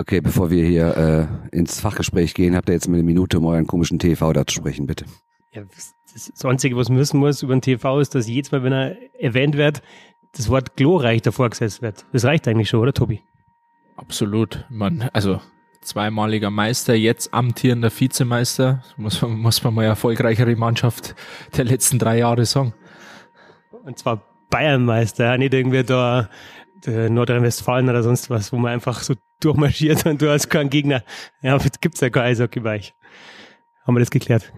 Okay, bevor wir hier äh, ins Fachgespräch gehen, habt ihr jetzt mal eine Minute, um euren komischen TV da zu sprechen, bitte. Ja, das Einzige, was man wissen muss über den TV, ist, dass jedes Mal, wenn er erwähnt wird, das Wort glorreich davor gesetzt wird. Das reicht eigentlich schon, oder Tobi? Absolut. Man, also zweimaliger Meister, jetzt amtierender Vizemeister, muss man, muss man mal erfolgreichere Mannschaft der letzten drei Jahre sagen. Und zwar Bayernmeister, nicht irgendwie da Nordrhein-Westfalen oder sonst was, wo man einfach so durchmarschiert und du hast keinen Gegner. Ja, gibt's ja kein Eishockey bei euch. Haben wir das geklärt.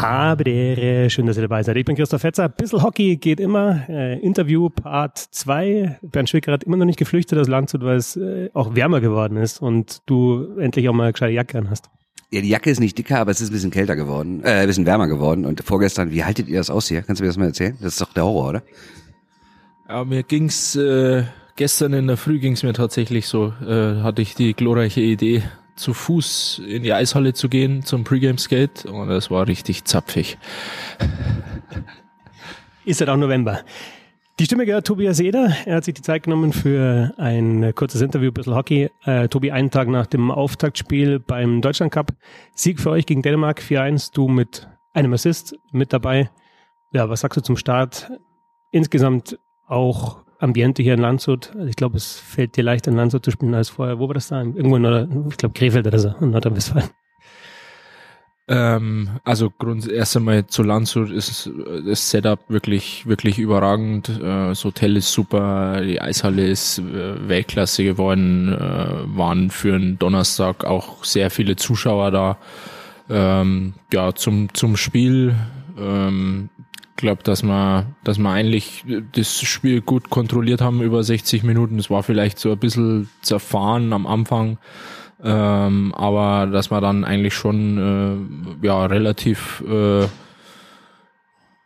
Habe die Ehre. Schön, dass ihr dabei seid. Ich bin Christoph Fetzer. Bissl Hockey geht immer. Äh, Interview Part 2. Bernd Schwicker hat immer noch nicht geflüchtet aus Landshut, weil es äh, auch wärmer geworden ist und du endlich auch mal eine gescheite Jacke an hast. Ja, die Jacke ist nicht dicker, aber es ist ein bisschen kälter geworden, äh, ein bisschen wärmer geworden. Und vorgestern, wie haltet ihr das aus hier? Kannst du mir das mal erzählen? Das ist doch der Horror, oder? Ja, mir ging's äh, gestern in der Früh ging's mir tatsächlich so. Äh, hatte ich die glorreiche Idee, zu Fuß in die Eishalle zu gehen zum Pre-Game Skate und es war richtig zapfig. Ist halt auch November. Die Stimme gehört Tobias Eder. Er hat sich die Zeit genommen für ein kurzes Interview, ein bisschen Hockey. Äh, Tobi, einen Tag nach dem Auftaktspiel beim Deutschland Cup. Sieg für euch gegen Dänemark 4-1. Du mit einem Assist mit dabei. Ja, was sagst du zum Start? Insgesamt auch Ambiente hier in Landshut. Ich glaube, es fällt dir leichter in Landshut zu spielen als vorher. Wo war das da? Irgendwo in Nord ich glaube Krefeld oder so, in Nordrhein-Westfalen. Ähm, also grund erst einmal zu Landshut ist das Setup wirklich wirklich überragend. Äh, das Hotel ist super, die Eishalle ist äh, Weltklasse geworden. Äh, waren für einen Donnerstag auch sehr viele Zuschauer da. Ähm, ja, zum zum Spiel ähm, glaube, dass wir, dass wir eigentlich das Spiel gut kontrolliert haben über 60 Minuten. Es war vielleicht so ein bisschen zerfahren am Anfang, ähm, aber dass wir dann eigentlich schon äh, ja relativ äh,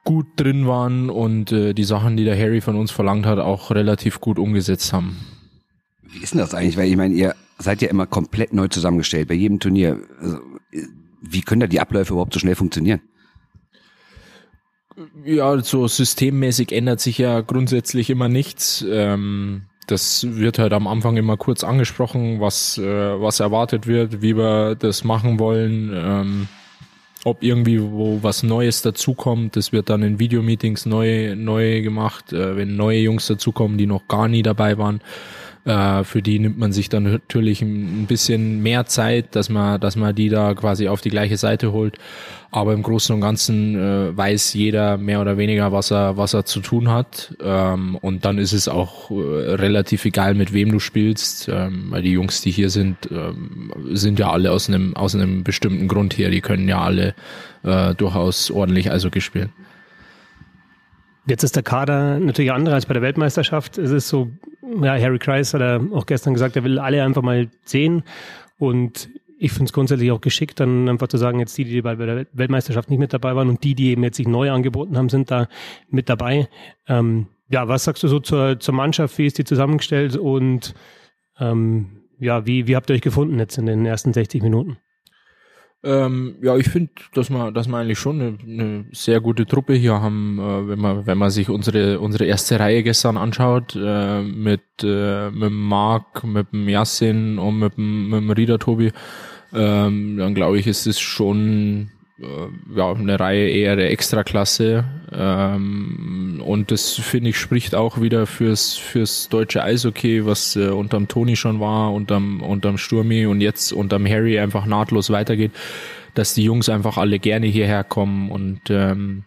gut drin waren und äh, die Sachen, die der Harry von uns verlangt hat, auch relativ gut umgesetzt haben. Wie ist denn das eigentlich? Weil ich meine, ihr seid ja immer komplett neu zusammengestellt bei jedem Turnier. Also, wie können da die Abläufe überhaupt so schnell funktionieren? Ja, so systemmäßig ändert sich ja grundsätzlich immer nichts. Ähm, das wird halt am Anfang immer kurz angesprochen, was, äh, was erwartet wird, wie wir das machen wollen, ähm, ob irgendwie wo was Neues dazukommt. Das wird dann in Videomeetings neu, neu gemacht, äh, wenn neue Jungs dazukommen, die noch gar nie dabei waren. Äh, für die nimmt man sich dann natürlich ein bisschen mehr Zeit, dass man, dass man die da quasi auf die gleiche Seite holt. Aber im Großen und Ganzen äh, weiß jeder mehr oder weniger, was er, was er zu tun hat. Ähm, und dann ist es auch äh, relativ egal, mit wem du spielst, ähm, weil die Jungs, die hier sind, ähm, sind ja alle aus einem, aus einem bestimmten Grund hier. Die können ja alle äh, durchaus ordentlich also gespielt. Jetzt ist der Kader natürlich anderer als bei der Weltmeisterschaft. Es ist so, ja, Harry Kreis hat er auch gestern gesagt, er will alle einfach mal sehen. Und ich finde es grundsätzlich auch geschickt, dann einfach zu sagen, jetzt die, die bei der Weltmeisterschaft nicht mit dabei waren und die, die eben jetzt sich neu angeboten haben, sind da mit dabei. Ähm, ja, was sagst du so zur, zur Mannschaft? Wie ist die zusammengestellt? Und ähm, ja, wie, wie habt ihr euch gefunden jetzt in den ersten 60 Minuten? Ähm, ja, ich finde, dass wir, dass wir eigentlich schon eine, eine sehr gute Truppe hier haben, äh, wenn man, wenn man sich unsere unsere erste Reihe gestern anschaut, äh, mit äh, mit dem Marc, mit dem Yassin und mit dem, mit dem Rieder Tobi, ähm, dann glaube ich, ist es schon ja, eine Reihe eher der Extraklasse. Ähm, und das finde ich spricht auch wieder fürs, fürs deutsche Eishockey, was äh, unterm Toni schon war, unterm, unterm Sturmi und jetzt unterm Harry einfach nahtlos weitergeht, dass die Jungs einfach alle gerne hierher kommen und ähm,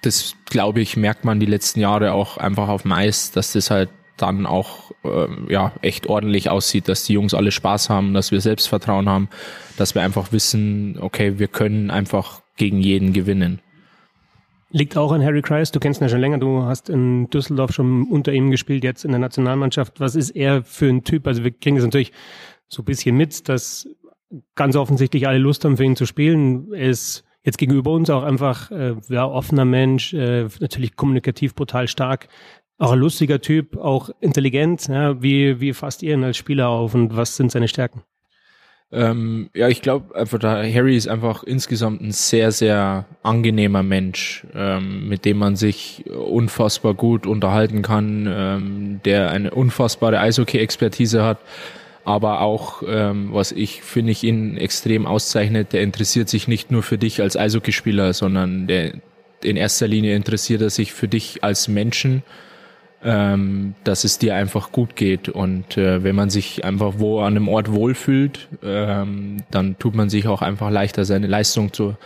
das glaube ich merkt man die letzten Jahre auch einfach auf dem Eis, dass das halt dann auch äh, ja echt ordentlich aussieht, dass die Jungs alle Spaß haben, dass wir Selbstvertrauen haben, dass wir einfach wissen, okay, wir können einfach gegen jeden gewinnen. Liegt auch an Harry Kreis, du kennst ihn ja schon länger, du hast in Düsseldorf schon unter ihm gespielt, jetzt in der Nationalmannschaft. Was ist er für ein Typ? Also wir kriegen das natürlich so ein bisschen mit, dass ganz offensichtlich alle Lust haben, für ihn zu spielen. Er ist jetzt gegenüber uns auch einfach äh, ja, offener Mensch, äh, natürlich kommunikativ brutal stark, auch ein lustiger Typ, auch intelligent. Ja, wie, wie fasst ihr ihn als Spieler auf und was sind seine Stärken? Ähm, ja, ich glaube einfach, da Harry ist einfach insgesamt ein sehr, sehr angenehmer Mensch, ähm, mit dem man sich unfassbar gut unterhalten kann, ähm, der eine unfassbare Eishockey-Expertise hat, aber auch, ähm, was ich finde ich ihn extrem auszeichnet, der interessiert sich nicht nur für dich als Eishockeyspieler, sondern der in erster Linie interessiert er sich für dich als Menschen ähm, dass es dir einfach gut geht. Und äh, wenn man sich einfach wo an einem Ort wohlfühlt, ähm, dann tut man sich auch einfach leichter, seine Leistung zu,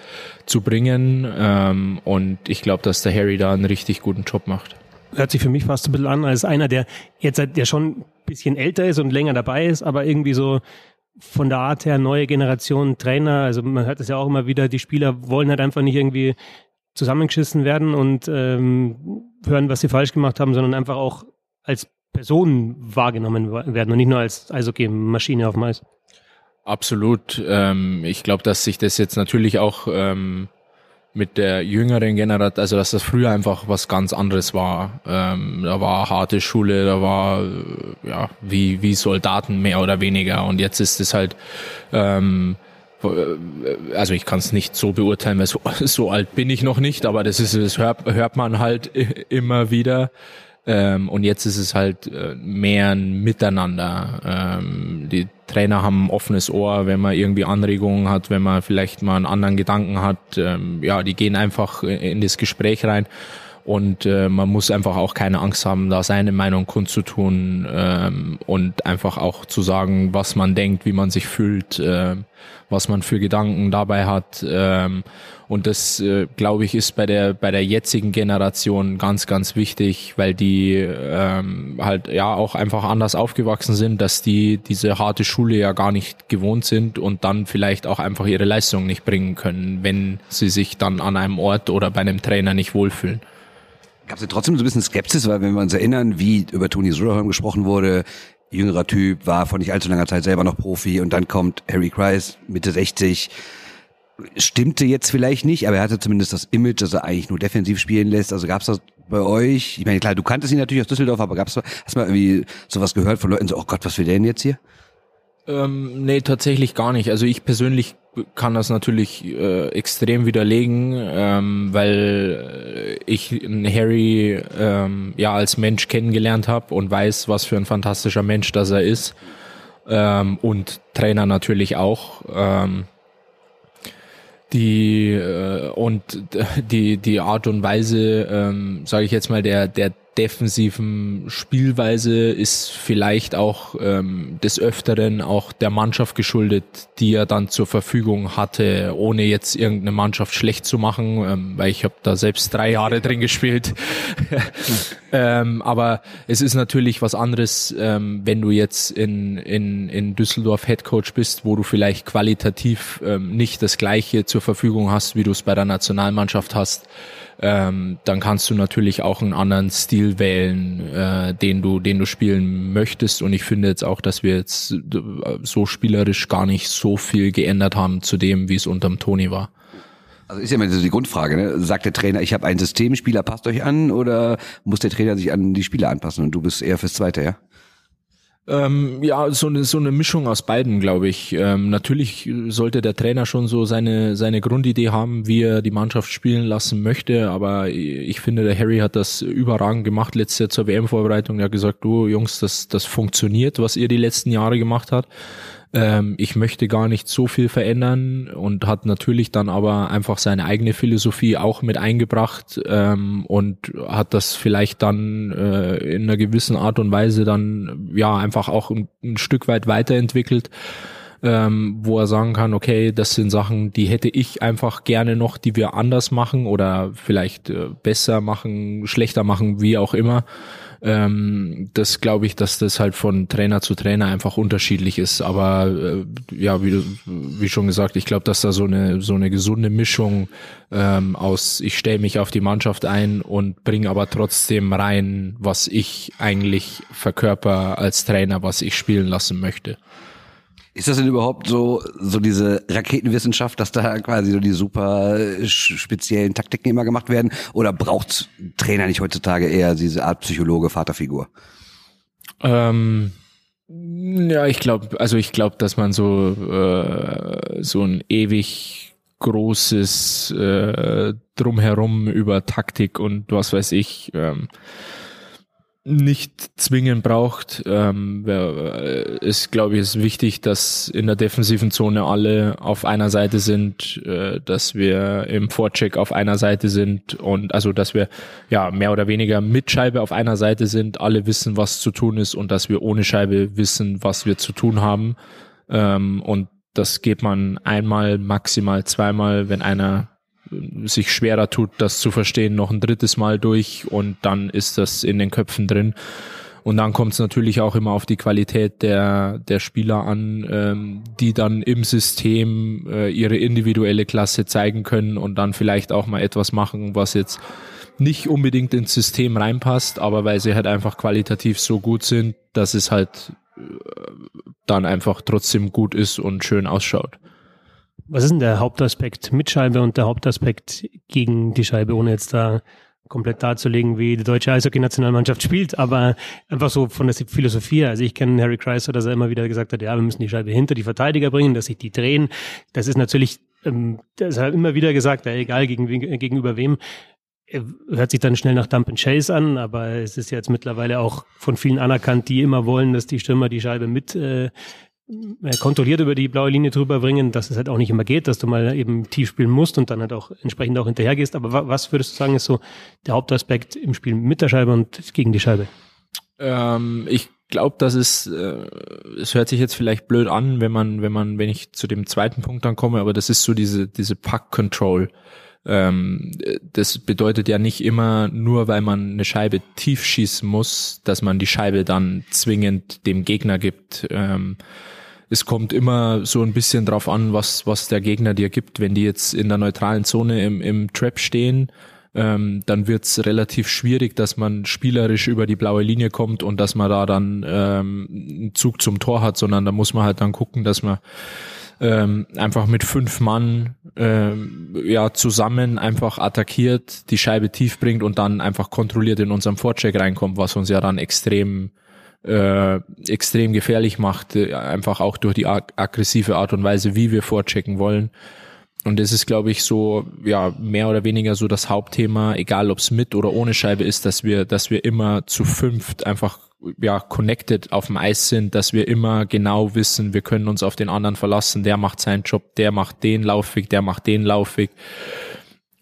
zu bringen. Ähm, und ich glaube, dass der Harry da einen richtig guten Job macht. Hört sich für mich fast ein bisschen an als einer, der jetzt der schon ein bisschen älter ist und länger dabei ist, aber irgendwie so von der Art her neue Generation Trainer. Also man hört es ja auch immer wieder, die Spieler wollen halt einfach nicht irgendwie zusammengeschissen werden und ähm, hören, was sie falsch gemacht haben, sondern einfach auch als Personen wahrgenommen werden und nicht nur als Eishockey-Maschine auf dem Eis. Absolut. Ähm, ich glaube, dass sich das jetzt natürlich auch ähm, mit der jüngeren Generation, also dass das früher einfach was ganz anderes war. Ähm, da war harte Schule, da war ja wie wie Soldaten mehr oder weniger und jetzt ist es halt ähm, äh, also ich kann es nicht so beurteilen, weil so, so alt bin ich noch nicht, aber das ist, das hört, hört man halt immer wieder. Ähm, und jetzt ist es halt äh, mehr ein Miteinander. Ähm, die Trainer haben ein offenes Ohr, wenn man irgendwie Anregungen hat, wenn man vielleicht mal einen anderen Gedanken hat. Ähm, ja, die gehen einfach in das Gespräch rein. Und äh, man muss einfach auch keine Angst haben, da seine Meinung kundzutun ähm, und einfach auch zu sagen, was man denkt, wie man sich fühlt, äh, was man für Gedanken dabei hat. Ähm, und das, äh, glaube ich, ist bei der bei der jetzigen Generation ganz, ganz wichtig, weil die ähm, halt ja auch einfach anders aufgewachsen sind, dass die diese harte Schule ja gar nicht gewohnt sind und dann vielleicht auch einfach ihre Leistung nicht bringen können, wenn sie sich dann an einem Ort oder bei einem Trainer nicht wohlfühlen. Gab es ja trotzdem so ein bisschen Skepsis, weil wenn wir uns erinnern, wie über Toni Soderholm gesprochen wurde, jüngerer Typ, war vor nicht allzu langer Zeit selber noch Profi und dann kommt Harry Kreis, Mitte 60, stimmte jetzt vielleicht nicht, aber er hatte zumindest das Image, dass er eigentlich nur defensiv spielen lässt. Also gab es das bei euch? Ich meine, klar, du kanntest ihn natürlich aus Düsseldorf, aber gab's hast du mal irgendwie sowas gehört von Leuten so, oh Gott, was will der denn jetzt hier? Ähm, nee, tatsächlich gar nicht. Also ich persönlich kann das natürlich äh, extrem widerlegen, ähm, weil ich Harry ähm, ja als Mensch kennengelernt habe und weiß, was für ein fantastischer Mensch das er ist. Ähm, und Trainer natürlich auch. Ähm, die äh, und die die Art und Weise, ähm, sage ich jetzt mal, der der defensiven Spielweise ist vielleicht auch ähm, des Öfteren auch der Mannschaft geschuldet, die er dann zur Verfügung hatte, ohne jetzt irgendeine Mannschaft schlecht zu machen, ähm, weil ich habe da selbst drei Jahre drin gespielt. ähm, aber es ist natürlich was anderes, ähm, wenn du jetzt in, in, in Düsseldorf Headcoach bist, wo du vielleicht qualitativ ähm, nicht das gleiche zur Verfügung hast, wie du es bei der Nationalmannschaft hast ähm, dann kannst du natürlich auch einen anderen Stil wählen, äh, den du, den du spielen möchtest. Und ich finde jetzt auch, dass wir jetzt äh, so spielerisch gar nicht so viel geändert haben zu dem, wie es unterm Toni war. Also ist ja immer so die Grundfrage, ne? Sagt der Trainer, ich habe ein System, Spieler passt euch an oder muss der Trainer sich an die Spieler anpassen und du bist eher fürs Zweite, ja? Ähm, ja, so eine, so eine Mischung aus beiden, glaube ich. Ähm, natürlich sollte der Trainer schon so seine, seine Grundidee haben, wie er die Mannschaft spielen lassen möchte, aber ich finde, der Harry hat das überragend gemacht letztes Jahr zur WM-Vorbereitung. Er hat gesagt, du Jungs, das, das funktioniert, was ihr die letzten Jahre gemacht habt ähm, ich möchte gar nicht so viel verändern und hat natürlich dann aber einfach seine eigene Philosophie auch mit eingebracht ähm, und hat das vielleicht dann äh, in einer gewissen Art und Weise dann ja einfach auch ein, ein Stück weit weiterentwickelt. Ähm, wo er sagen kann, okay, das sind Sachen, die hätte ich einfach gerne noch, die wir anders machen oder vielleicht äh, besser machen, schlechter machen, wie auch immer. Ähm, das glaube ich, dass das halt von Trainer zu Trainer einfach unterschiedlich ist. Aber äh, ja, wie, wie schon gesagt, ich glaube, dass da so eine so eine gesunde Mischung ähm, aus, ich stelle mich auf die Mannschaft ein und bringe aber trotzdem rein, was ich eigentlich verkörper als Trainer, was ich spielen lassen möchte. Ist das denn überhaupt so, so diese Raketenwissenschaft, dass da quasi so die super speziellen Taktiken immer gemacht werden? Oder braucht Trainer nicht heutzutage eher diese Art Psychologe, Vaterfigur? Ähm, Ja, ich glaube, also ich glaube, dass man so äh, so ein ewig großes äh, drumherum über Taktik und was weiß ich ähm, nicht zwingend braucht. Ähm, ist, glaube ich, ist wichtig, dass in der defensiven Zone alle auf einer Seite sind, äh, dass wir im Vorcheck auf einer Seite sind und also, dass wir ja mehr oder weniger mit Scheibe auf einer Seite sind, alle wissen, was zu tun ist und dass wir ohne Scheibe wissen, was wir zu tun haben. Ähm, und das geht man einmal, maximal zweimal, wenn einer sich schwerer tut, das zu verstehen, noch ein drittes Mal durch und dann ist das in den Köpfen drin. Und dann kommt es natürlich auch immer auf die Qualität der, der Spieler an, ähm, die dann im System äh, ihre individuelle Klasse zeigen können und dann vielleicht auch mal etwas machen, was jetzt nicht unbedingt ins System reinpasst, aber weil sie halt einfach qualitativ so gut sind, dass es halt äh, dann einfach trotzdem gut ist und schön ausschaut. Was ist denn der Hauptaspekt mit Scheibe und der Hauptaspekt gegen die Scheibe, ohne jetzt da komplett darzulegen, wie die deutsche Eishockey-Nationalmannschaft spielt, aber einfach so von der Philosophie. Also ich kenne Harry Chrysler, dass er immer wieder gesagt hat, ja, wir müssen die Scheibe hinter die Verteidiger bringen, dass sich die drehen. Das ist natürlich, ähm, das hat er immer wieder gesagt, ja, egal gegen, gegenüber wem. Hört sich dann schnell nach Dump and Chase an, aber es ist jetzt mittlerweile auch von vielen anerkannt, die immer wollen, dass die Stürmer die Scheibe mit äh, kontrolliert über die blaue Linie drüber bringen, dass es halt auch nicht immer geht, dass du mal eben tief spielen musst und dann halt auch entsprechend auch hinterher gehst. Aber was würdest du sagen, ist so der Hauptaspekt im Spiel mit der Scheibe und gegen die Scheibe? Ähm, ich glaube, dass es, äh, es hört sich jetzt vielleicht blöd an, wenn man, wenn man, wenn ich zu dem zweiten Punkt dann komme, aber das ist so diese, diese Puck Control. Ähm, das bedeutet ja nicht immer nur, weil man eine Scheibe tief schießen muss, dass man die Scheibe dann zwingend dem Gegner gibt. Ähm, es kommt immer so ein bisschen drauf an, was, was der Gegner dir gibt. Wenn die jetzt in der neutralen Zone im, im Trap stehen, ähm, dann wird's relativ schwierig, dass man spielerisch über die blaue Linie kommt und dass man da dann ähm, einen Zug zum Tor hat, sondern da muss man halt dann gucken, dass man ähm, einfach mit fünf Mann ähm, ja zusammen einfach attackiert, die Scheibe tief bringt und dann einfach kontrolliert in unserem Vorcheck reinkommt, was uns ja dann extrem äh, extrem gefährlich macht, äh, einfach auch durch die ag aggressive Art und Weise, wie wir vorchecken wollen. Und das ist, glaube ich, so, ja, mehr oder weniger so das Hauptthema, egal ob es mit oder ohne Scheibe ist, dass wir, dass wir immer zu fünft einfach, ja, connected auf dem Eis sind, dass wir immer genau wissen, wir können uns auf den anderen verlassen, der macht seinen Job, der macht den Laufweg, der macht den Laufweg.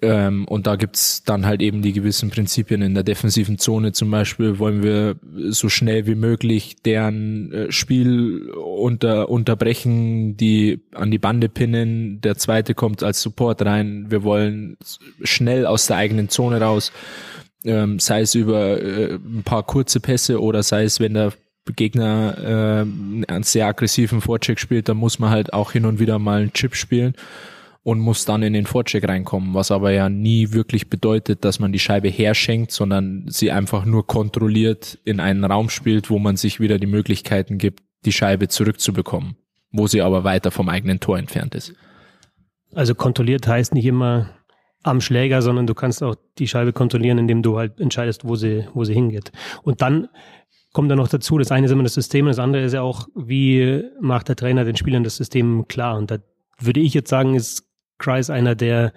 Ähm, und da gibt's dann halt eben die gewissen Prinzipien in der defensiven Zone. Zum Beispiel wollen wir so schnell wie möglich deren äh, Spiel unter, unterbrechen, die an die Bande pinnen. Der zweite kommt als Support rein. Wir wollen schnell aus der eigenen Zone raus, ähm, sei es über äh, ein paar kurze Pässe oder sei es, wenn der Gegner äh, einen sehr aggressiven Vorcheck spielt, dann muss man halt auch hin und wieder mal einen Chip spielen und muss dann in den Vorcheck reinkommen, was aber ja nie wirklich bedeutet, dass man die Scheibe herschenkt, sondern sie einfach nur kontrolliert in einen Raum spielt, wo man sich wieder die Möglichkeiten gibt, die Scheibe zurückzubekommen, wo sie aber weiter vom eigenen Tor entfernt ist. Also kontrolliert heißt nicht immer am Schläger, sondern du kannst auch die Scheibe kontrollieren, indem du halt entscheidest, wo sie, wo sie hingeht. Und dann kommt da noch dazu, das eine ist immer das System, das andere ist ja auch, wie macht der Trainer den Spielern das System klar. Und da würde ich jetzt sagen, ist Kreis einer, der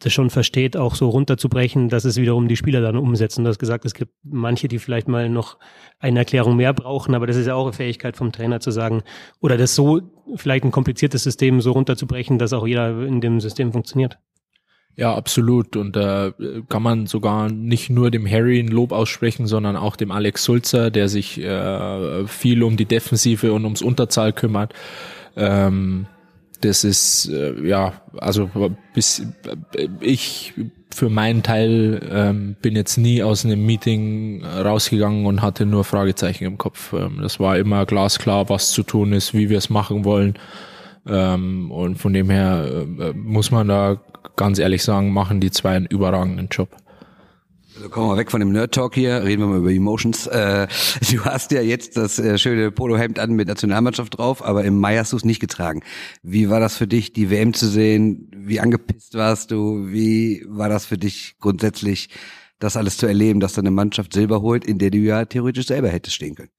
das schon versteht, auch so runterzubrechen, dass es wiederum die Spieler dann umsetzen. Du hast gesagt, es gibt manche, die vielleicht mal noch eine Erklärung mehr brauchen, aber das ist ja auch eine Fähigkeit vom Trainer zu sagen, oder das so, vielleicht ein kompliziertes System so runterzubrechen, dass auch jeder in dem System funktioniert. Ja, absolut. Und da äh, kann man sogar nicht nur dem Harry ein Lob aussprechen, sondern auch dem Alex Sulzer, der sich äh, viel um die Defensive und ums Unterzahl kümmert. Ähm, das ist äh, ja also bis ich für meinen Teil ähm, bin jetzt nie aus einem Meeting rausgegangen und hatte nur Fragezeichen im Kopf. Ähm, das war immer glasklar, was zu tun ist, wie wir es machen wollen. Ähm, und von dem her äh, muss man da ganz ehrlich sagen, machen die zwei einen überragenden Job. Also kommen wir weg von dem Nerd-Talk hier, reden wir mal über Emotions. Äh, du hast ja jetzt das äh, schöne Polohemd an mit Nationalmannschaft drauf, aber im Mai hast du es nicht getragen. Wie war das für dich, die WM zu sehen? Wie angepisst warst du? Wie war das für dich grundsätzlich, das alles zu erleben, dass deine Mannschaft Silber holt, in der du ja theoretisch selber hättest stehen können?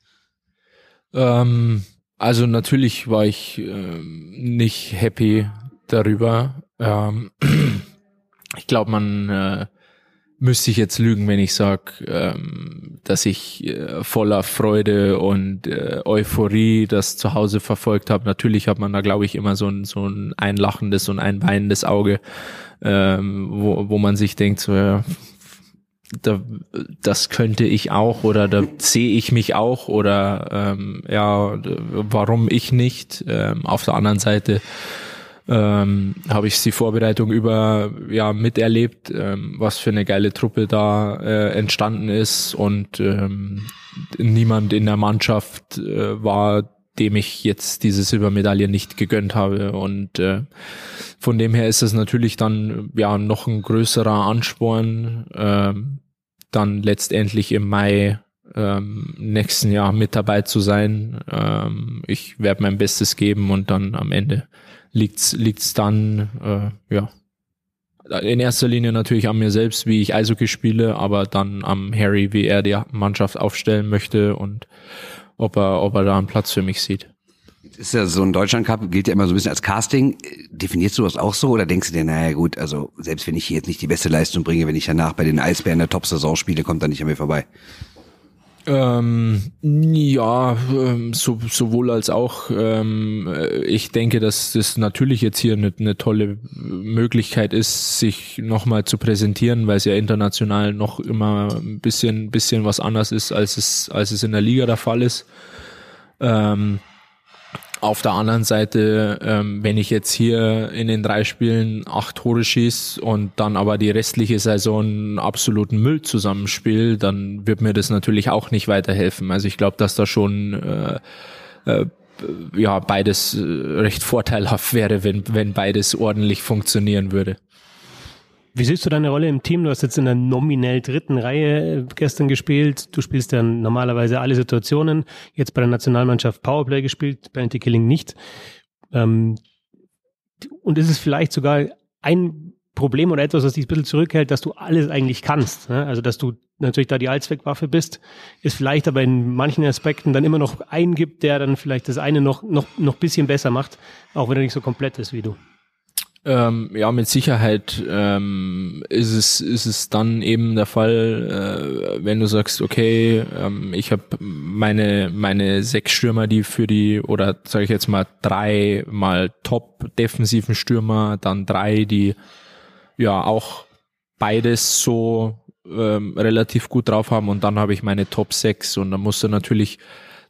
Ähm, also natürlich war ich ähm, nicht happy darüber. Ähm, ich glaube, man äh, müsste ich jetzt lügen, wenn ich sage, ähm, dass ich äh, voller Freude und äh, Euphorie das zu Hause verfolgt habe. Natürlich hat man da, glaube ich, immer so ein, so ein einlachendes und ein weinendes Auge, ähm, wo, wo man sich denkt, so, ja, da, das könnte ich auch oder da sehe ich mich auch oder ähm, ja, warum ich nicht? Ähm, auf der anderen Seite ähm, habe ich die Vorbereitung über ja miterlebt, ähm, was für eine geile Truppe da äh, entstanden ist und ähm, niemand in der Mannschaft äh, war, dem ich jetzt diese Silbermedaille nicht gegönnt habe und äh, von dem her ist es natürlich dann ja noch ein größerer Ansporn, äh, dann letztendlich im Mai ähm, nächsten Jahr mit dabei zu sein. Ähm, ich werde mein Bestes geben und dann am Ende liegt's liegt's dann äh, ja in erster Linie natürlich an mir selbst, wie ich Eishockey spiele, aber dann am Harry, wie er die Mannschaft aufstellen möchte und ob er ob er da einen Platz für mich sieht. Ist ja so ein Deutschland Cup gilt ja immer so ein bisschen als Casting. Definierst du das auch so oder denkst du dir, naja gut, also selbst wenn ich hier jetzt nicht die beste Leistung bringe, wenn ich danach bei den Eisbären der Top-Saison spiele, kommt er nicht an mir vorbei? Ähm, ja, ähm, so, sowohl als auch. Ähm, äh, ich denke, dass das natürlich jetzt hier eine, eine tolle Möglichkeit ist, sich nochmal zu präsentieren, weil es ja international noch immer ein bisschen, bisschen was anders ist, als es, als es in der Liga der Fall ist. Ähm, auf der anderen Seite, ähm, wenn ich jetzt hier in den drei Spielen acht Tore schieße und dann aber die restliche Saison absoluten Müll zusammenspiele, dann wird mir das natürlich auch nicht weiterhelfen. Also ich glaube, dass da schon äh, äh, ja beides äh, recht vorteilhaft wäre, wenn, wenn beides ordentlich funktionieren würde. Wie siehst du deine Rolle im Team? Du hast jetzt in der nominell dritten Reihe gestern gespielt. Du spielst dann normalerweise alle Situationen. Jetzt bei der Nationalmannschaft Powerplay gespielt, Penalty Killing nicht. Ähm, und ist es vielleicht sogar ein Problem oder etwas, was dich ein bisschen zurückhält, dass du alles eigentlich kannst. Ne? Also dass du natürlich da die Allzweckwaffe bist, ist vielleicht aber in manchen Aspekten dann immer noch einen gibt, der dann vielleicht das eine noch, noch, noch bisschen besser macht, auch wenn er nicht so komplett ist wie du. Ähm, ja, mit Sicherheit ähm, ist es ist es dann eben der Fall, äh, wenn du sagst, okay, ähm, ich habe meine meine sechs Stürmer, die für die oder sage ich jetzt mal drei mal Top defensiven Stürmer, dann drei, die ja auch beides so ähm, relativ gut drauf haben und dann habe ich meine Top sechs und dann musst du natürlich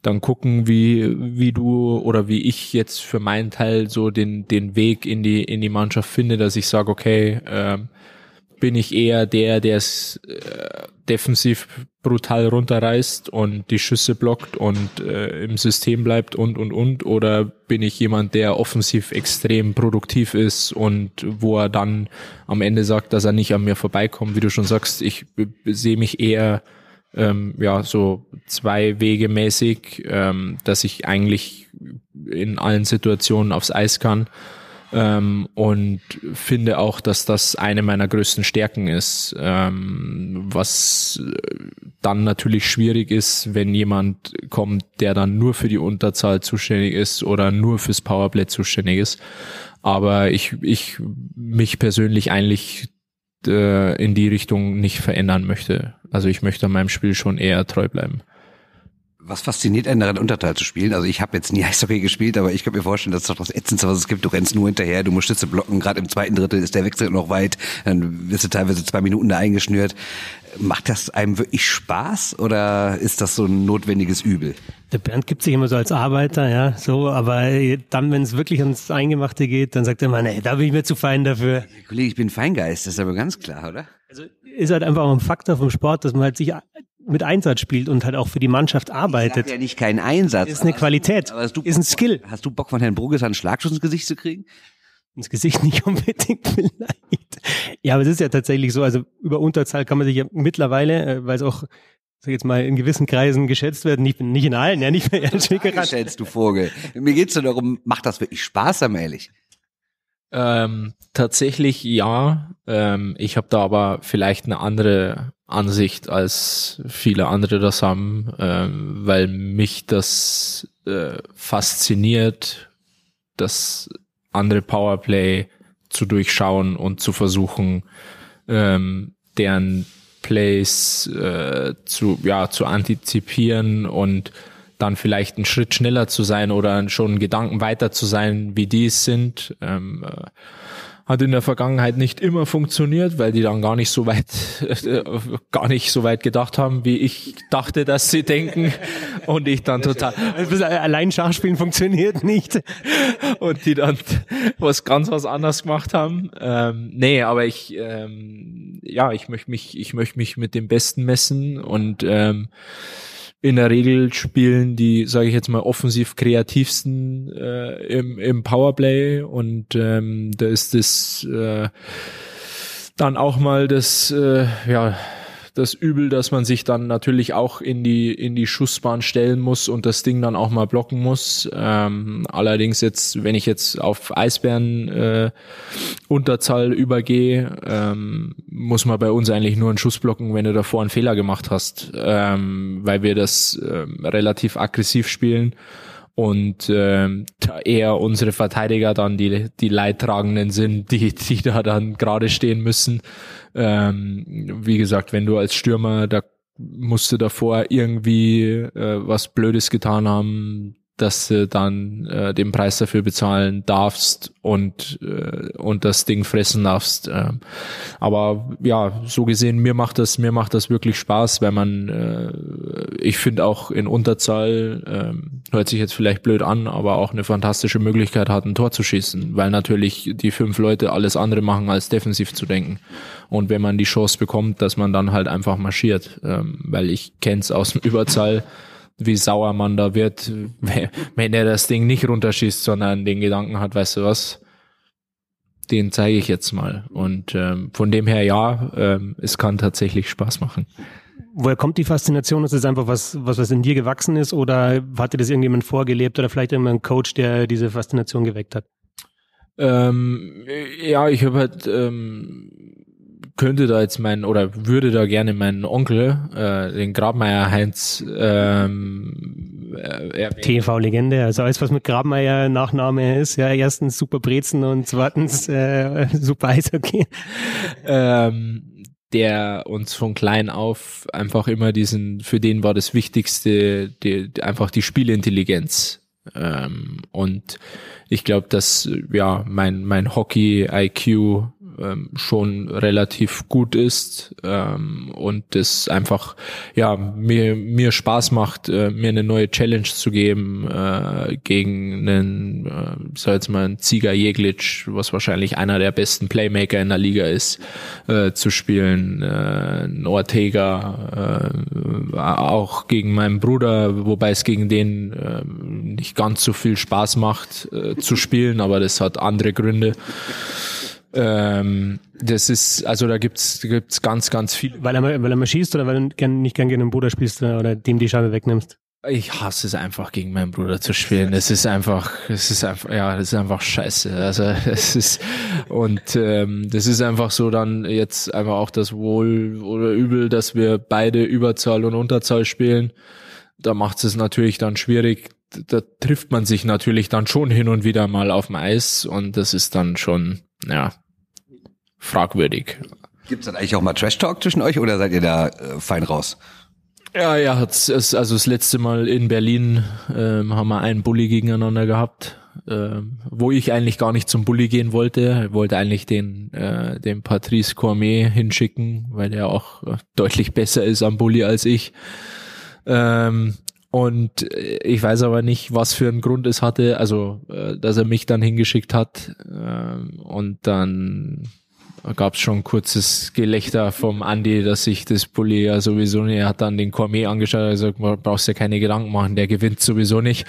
dann gucken, wie, wie du oder wie ich jetzt für meinen Teil so den, den Weg in die, in die Mannschaft finde, dass ich sage, okay, ähm, bin ich eher der, der es äh, defensiv brutal runterreißt und die Schüsse blockt und äh, im System bleibt und und und? Oder bin ich jemand, der offensiv extrem produktiv ist und wo er dann am Ende sagt, dass er nicht an mir vorbeikommt, wie du schon sagst, ich sehe mich eher ähm, ja so zwei Wege mäßig, ähm, dass ich eigentlich in allen Situationen aufs Eis kann ähm, und finde auch, dass das eine meiner größten Stärken ist, ähm, was dann natürlich schwierig ist, wenn jemand kommt, der dann nur für die Unterzahl zuständig ist oder nur fürs Powerplay zuständig ist. Aber ich, ich mich persönlich eigentlich äh, in die Richtung nicht verändern möchte. Also ich möchte meinem Spiel schon eher treu bleiben. Was fasziniert einen daran, Unterteil zu spielen? Also ich habe jetzt nie Eishockey gespielt, aber ich kann mir vorstellen, dass das doch das Ätzendste, was es gibt. Du rennst nur hinterher, du musst Schütze blocken, gerade im zweiten Drittel ist der Wechsel noch weit, dann wirst du teilweise zwei Minuten da eingeschnürt. Macht das einem wirklich Spaß oder ist das so ein notwendiges Übel? Der Bernd gibt sich immer so als Arbeiter, ja, so, aber dann, wenn es wirklich ans Eingemachte geht, dann sagt er immer, nee, da bin ich mir zu fein dafür. Kollege, ich bin Feingeist, das ist aber ganz klar, oder? Also ist halt einfach auch ein Faktor vom Sport, dass man halt sich mit Einsatz spielt und halt auch für die Mannschaft arbeitet. Ich ja nicht keinen Einsatz. Ist eine Qualität, aber du, ist ein Skill. Hast du Bock von Herrn Bruges einen Schlagschuss ins Gesicht zu kriegen? Ins Gesicht nicht unbedingt vielleicht. Ja, aber es ist ja tatsächlich so, also über Unterzahl kann man sich ja mittlerweile, äh, weil es auch sag jetzt mal, in gewissen Kreisen geschätzt werden, nicht, nicht in allen, ja, nicht mehr geschätzt, du Vogel. Mir geht's nur darum, macht das wirklich Spaß, am ehrlich? Ähm, tatsächlich ja. Ähm, ich habe da aber vielleicht eine andere Ansicht als viele andere das haben, ähm, weil mich das äh, fasziniert, das andere Powerplay zu durchschauen und zu versuchen, ähm, deren Plays äh, zu ja zu antizipieren und dann vielleicht einen Schritt schneller zu sein oder schon Gedanken weiter zu sein, wie die es sind. Ähm, äh, hat in der Vergangenheit nicht immer funktioniert, weil die dann gar nicht so weit, äh, gar nicht so weit gedacht haben, wie ich dachte, dass sie denken. Und ich dann total. Allein Schachspielen funktioniert nicht. Und die dann was ganz was anderes gemacht haben. Ähm, nee, aber ich, ähm, ja, ich möchte mich, ich möchte mich mit dem Besten messen und ähm, in der Regel spielen die, sage ich jetzt mal, offensiv kreativsten äh, im, im Powerplay und ähm, da ist das äh, dann auch mal das, äh, ja, das Übel, dass man sich dann natürlich auch in die in die Schussbahn stellen muss und das Ding dann auch mal blocken muss. Ähm, allerdings jetzt, wenn ich jetzt auf Eisbären äh, Unterzahl übergehe, ähm, muss man bei uns eigentlich nur einen Schuss blocken, wenn du davor einen Fehler gemacht hast, ähm, weil wir das äh, relativ aggressiv spielen und ähm, eher unsere Verteidiger dann die die Leidtragenden sind, die die da dann gerade stehen müssen. Ähm, wie gesagt, wenn du als Stürmer da musst du davor irgendwie äh, was Blödes getan haben, dass du dann äh, den Preis dafür bezahlen darfst und äh, und das Ding fressen darfst. Äh, aber ja, so gesehen mir macht das mir macht das wirklich Spaß, weil man äh, ich finde auch in Unterzahl äh, hört sich jetzt vielleicht blöd an, aber auch eine fantastische Möglichkeit hat, ein Tor zu schießen, weil natürlich die fünf Leute alles andere machen als defensiv zu denken. Und wenn man die Chance bekommt, dass man dann halt einfach marschiert, ähm, weil ich kenn's aus dem Überzahl wie sauer man da wird, wenn er das Ding nicht runterschießt, sondern den Gedanken hat, weißt du was, den zeige ich jetzt mal. Und ähm, von dem her ja, ähm, es kann tatsächlich Spaß machen. Woher kommt die Faszination? Ist es einfach was, was, was in dir gewachsen ist oder hat dir das irgendjemand vorgelebt oder vielleicht irgendein Coach, der diese Faszination geweckt hat? Ähm, ja, ich habe halt ähm, könnte da jetzt mein oder würde da gerne meinen Onkel, äh, den Grabmeier Heinz, ähm, äh, TV-Legende, also alles, was mit Grabmeier Nachname ist, ja, erstens super Brezen und zweitens äh, super Eishockey. ähm, der uns von klein auf einfach immer diesen, für den war das Wichtigste, die, einfach die Spielintelligenz. Ähm, und ich glaube, dass ja mein mein Hockey IQ ähm, schon relativ gut ist ähm, und das einfach ja mir mir Spaß macht, äh, mir eine neue Challenge zu geben äh, gegen einen, äh, sag jetzt mal, einen Ziga Jeglic, was wahrscheinlich einer der besten Playmaker in der Liga ist, äh, zu spielen, äh, ein Ortega, äh, auch gegen meinen Bruder, wobei es gegen den äh, nicht ganz so viel Spaß macht äh, zu spielen, aber das hat andere Gründe. Ähm, das ist, also da gibt's gibt's ganz, ganz viel. Weil er, weil er mal schießt oder weil du gern, nicht gern gegen den Bruder spielst oder dem die Scheibe wegnimmst? Ich hasse es einfach, gegen meinen Bruder zu spielen. Es ist einfach, es ist einfach, ja, das ist einfach scheiße. Also es ist und ähm, das ist einfach so dann jetzt einfach auch das Wohl oder Übel, dass wir beide Überzahl und Unterzahl spielen. Da macht es natürlich dann schwierig. Da trifft man sich natürlich dann schon hin und wieder mal auf dem Eis und das ist dann schon ja, fragwürdig. Gibt es dann eigentlich auch mal Trash-Talk zwischen euch oder seid ihr da äh, fein raus? Ja, ja, hat's, es, also das letzte Mal in Berlin ähm, haben wir einen Bully gegeneinander gehabt, ähm, wo ich eigentlich gar nicht zum Bully gehen wollte. Ich wollte eigentlich den, äh, den Patrice Cormier hinschicken, weil der auch äh, deutlich besser ist am Bully als ich. Ähm, und äh, ich weiß aber nicht, was für einen Grund es hatte, also äh, dass er mich dann hingeschickt hat. Ähm, und dann gab es schon ein kurzes Gelächter vom Andi, dass sich das Bulli ja sowieso nicht, er hat dann den Cormier angeschaut und gesagt, man brauchst ja keine Gedanken machen, der gewinnt sowieso nicht.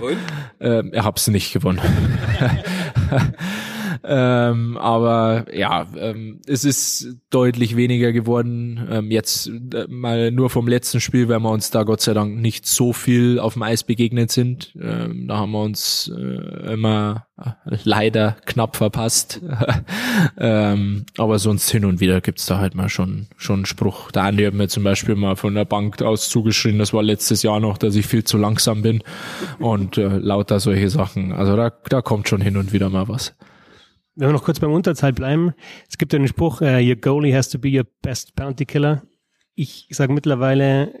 Und? ähm, er hab's nicht gewonnen. ähm, aber ja, ähm, es ist deutlich weniger geworden. Ähm, jetzt äh, mal nur vom letzten Spiel, weil wir uns da Gott sei Dank nicht so viel auf dem Eis begegnet sind. Ähm, da haben wir uns äh, immer äh, leider knapp verpasst. ähm, aber sonst hin und wieder gibt's da halt mal schon schon einen Spruch. Der Andi hat mir zum Beispiel mal von der Bank aus zugeschrien, das war letztes Jahr noch, dass ich viel zu langsam bin und äh, lauter solche Sachen. Also da, da kommt schon hin und wieder mal was. Wenn wir noch kurz beim Unterzahl bleiben, es gibt ja den Spruch, uh, your goalie has to be your best bounty killer. Ich sage mittlerweile,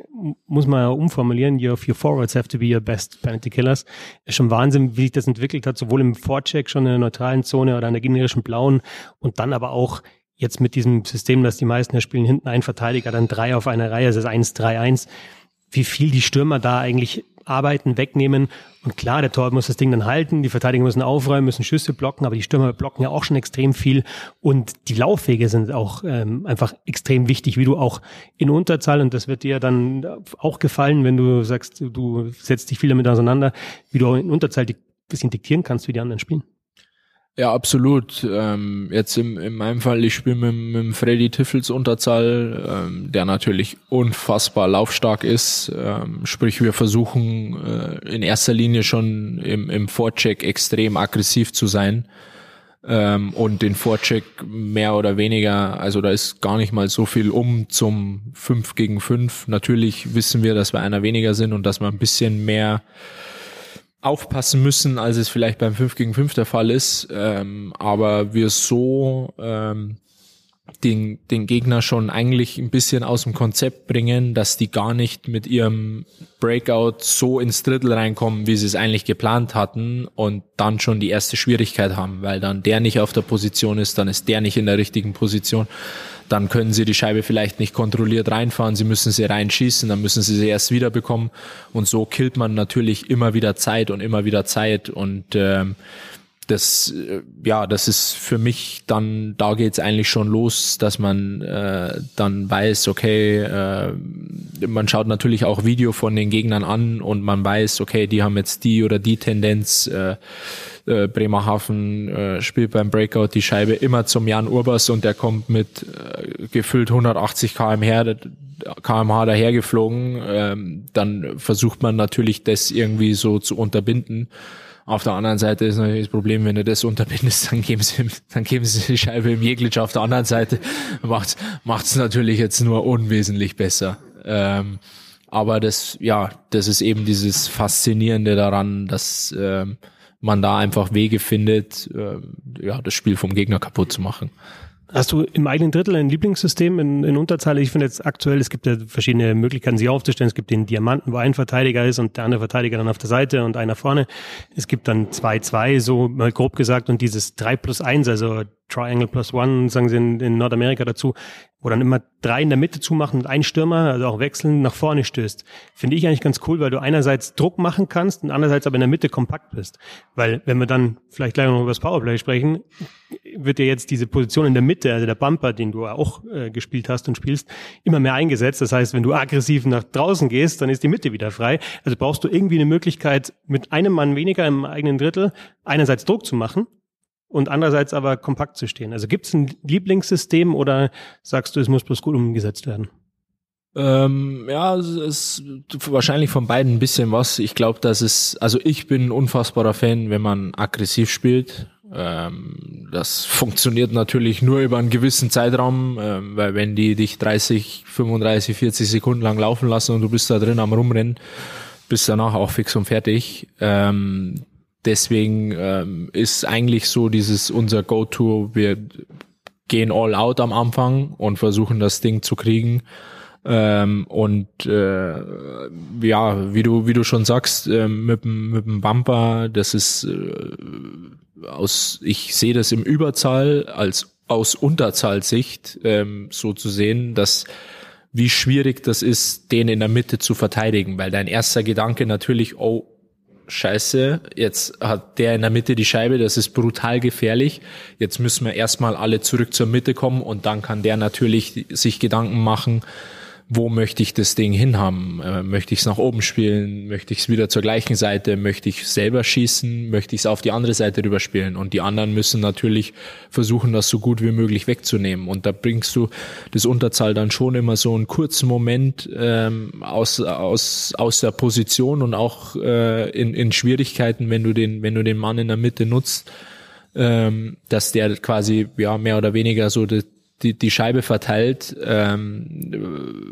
muss man umformulieren, your, your forwards have to be your best penalty killers. Ist schon Wahnsinn, wie sich das entwickelt hat, sowohl im Vorcheck schon in der neutralen Zone oder in der generischen blauen und dann aber auch jetzt mit diesem System, dass die meisten ja spielen hinten ein Verteidiger, dann drei auf einer Reihe, also 1-3-1, wie viel die Stürmer da eigentlich arbeiten, wegnehmen. Und klar, der Tor muss das Ding dann halten, die Verteidiger müssen aufräumen, müssen Schüsse blocken, aber die Stürmer blocken ja auch schon extrem viel. Und die Laufwege sind auch ähm, einfach extrem wichtig, wie du auch in Unterzahl, und das wird dir dann auch gefallen, wenn du sagst, du setzt dich viel damit auseinander, wie du auch in Unterzahl die bisschen diktieren kannst, wie die anderen spielen. Ja, absolut. Ähm, jetzt im, in meinem Fall, ich spiele mit, mit Freddy Tiffels Unterzahl, ähm, der natürlich unfassbar laufstark ist. Ähm, sprich, wir versuchen äh, in erster Linie schon im, im Vorcheck extrem aggressiv zu sein. Ähm, und den Vorcheck mehr oder weniger, also da ist gar nicht mal so viel um zum 5 gegen 5. Natürlich wissen wir, dass wir einer weniger sind und dass wir ein bisschen mehr aufpassen müssen, als es vielleicht beim 5 gegen 5 der Fall ist. Ähm, aber wir so ähm, den, den Gegner schon eigentlich ein bisschen aus dem Konzept bringen, dass die gar nicht mit ihrem Breakout so ins Drittel reinkommen, wie sie es eigentlich geplant hatten und dann schon die erste Schwierigkeit haben, weil dann der nicht auf der Position ist, dann ist der nicht in der richtigen Position dann können sie die Scheibe vielleicht nicht kontrolliert reinfahren, sie müssen sie reinschießen, dann müssen sie sie erst wieder bekommen und so killt man natürlich immer wieder Zeit und immer wieder Zeit und ähm, das äh, ja das ist für mich dann da geht's eigentlich schon los dass man äh, dann weiß okay äh, man schaut natürlich auch Video von den Gegnern an und man weiß okay die haben jetzt die oder die Tendenz äh, äh, Bremerhaven äh, spielt beim Breakout die Scheibe immer zum Jan Urbers und der kommt mit äh, gefüllt 180 kmh, kmh dahergeflogen, ähm, dann versucht man natürlich das irgendwie so zu unterbinden. Auf der anderen Seite ist natürlich das Problem, wenn du das unterbindest, dann geben sie, dann geben sie die Scheibe im Jeglitsch auf der anderen Seite. Macht's, macht's natürlich jetzt nur unwesentlich besser. Ähm, aber das, ja, das ist eben dieses Faszinierende daran, dass, ähm, man da einfach Wege findet, äh, ja, das Spiel vom Gegner kaputt zu machen. Hast du im eigenen Drittel ein Lieblingssystem in, in Unterzahl? Ich finde jetzt aktuell, es gibt ja verschiedene Möglichkeiten, sich aufzustellen. Es gibt den Diamanten, wo ein Verteidiger ist und der andere Verteidiger dann auf der Seite und einer vorne. Es gibt dann 2-2, so mal grob gesagt, und dieses 3 plus 1, also Triangle plus One, sagen sie in, in Nordamerika dazu, wo dann immer drei in der Mitte zumachen und ein Stürmer, also auch wechseln, nach vorne stößt. Finde ich eigentlich ganz cool, weil du einerseits Druck machen kannst und andererseits aber in der Mitte kompakt bist. Weil wenn wir dann vielleicht gleich noch über das Powerplay sprechen, wird ja jetzt diese Position in der Mitte, also der Bumper, den du auch äh, gespielt hast und spielst, immer mehr eingesetzt. Das heißt, wenn du aggressiv nach draußen gehst, dann ist die Mitte wieder frei. Also brauchst du irgendwie eine Möglichkeit, mit einem Mann weniger im eigenen Drittel einerseits Druck zu machen und andererseits aber kompakt zu stehen. Also gibt es ein Lieblingssystem oder sagst du, es muss bloß gut umgesetzt werden? Ähm, ja, es ist wahrscheinlich von beiden ein bisschen was. Ich glaube, dass es, also ich bin ein unfassbarer Fan, wenn man aggressiv spielt. Ähm, das funktioniert natürlich nur über einen gewissen Zeitraum, ähm, weil wenn die dich 30, 35, 40 Sekunden lang laufen lassen und du bist da drin am Rumrennen, bist danach auch fix und fertig. Ähm, deswegen ähm, ist eigentlich so dieses unser Go-To, wir gehen all out am Anfang und versuchen das Ding zu kriegen. Ähm, und äh, ja, wie du wie du schon sagst, äh, mit dem mit dem Bumper, das ist äh, aus ich sehe das im Überzahl als aus Unterzahlsicht ähm, so zu sehen, dass wie schwierig das ist, den in der Mitte zu verteidigen, weil dein erster Gedanke natürlich, oh, scheiße, jetzt hat der in der Mitte die Scheibe, das ist brutal gefährlich. Jetzt müssen wir erstmal alle zurück zur Mitte kommen und dann kann der natürlich sich Gedanken machen, wo möchte ich das Ding hinhaben? Äh, möchte ich es nach oben spielen? Möchte ich es wieder zur gleichen Seite? Möchte ich selber schießen? Möchte ich es auf die andere Seite rüber spielen? Und die anderen müssen natürlich versuchen, das so gut wie möglich wegzunehmen. Und da bringst du das Unterzahl dann schon immer so einen kurzen Moment ähm, aus, aus, aus der Position und auch äh, in, in Schwierigkeiten, wenn du den, wenn du den Mann in der Mitte nutzt, ähm, dass der quasi ja mehr oder weniger so die, die, die Scheibe verteilt, ähm,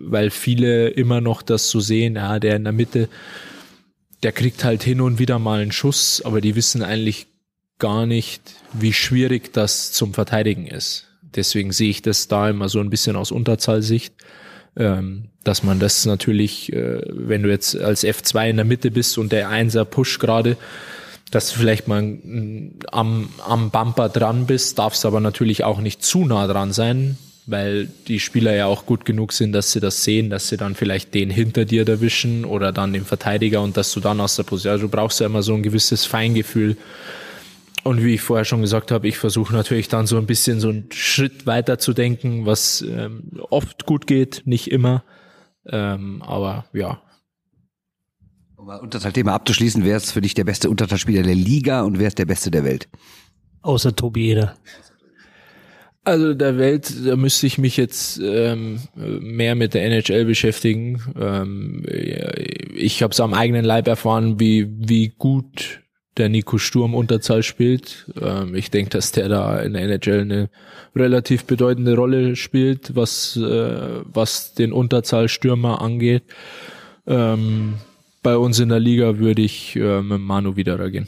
weil viele immer noch das so sehen, ja, der in der Mitte, der kriegt halt hin und wieder mal einen Schuss, aber die wissen eigentlich gar nicht, wie schwierig das zum Verteidigen ist. Deswegen sehe ich das da immer so ein bisschen aus Unterzahlsicht, ähm, dass man das natürlich, äh, wenn du jetzt als F2 in der Mitte bist und der Einser pusht gerade, dass du vielleicht mal mm, am, am Bumper dran bist, darfst aber natürlich auch nicht zu nah dran sein, weil die Spieler ja auch gut genug sind, dass sie das sehen, dass sie dann vielleicht den hinter dir erwischen oder dann den Verteidiger und dass du dann aus der Position, also du brauchst ja immer so ein gewisses Feingefühl. Und wie ich vorher schon gesagt habe, ich versuche natürlich dann so ein bisschen so einen Schritt weiter zu denken, was ähm, oft gut geht, nicht immer. Ähm, aber ja, um das Unterzahlthema abzuschließen, wer ist für dich der beste Unterzahlspieler der Liga und wer ist der beste der Welt? Außer Tobi Eder. Also der Welt, da müsste ich mich jetzt ähm, mehr mit der NHL beschäftigen. Ähm, ich habe es am eigenen Leib erfahren, wie, wie gut der Nico Sturm Unterzahl spielt. Ähm, ich denke, dass der da in der NHL eine relativ bedeutende Rolle spielt, was, äh, was den Unterzahlstürmer angeht. Ähm, bei uns in der Liga würde ich äh, mit Manu wieder gehen.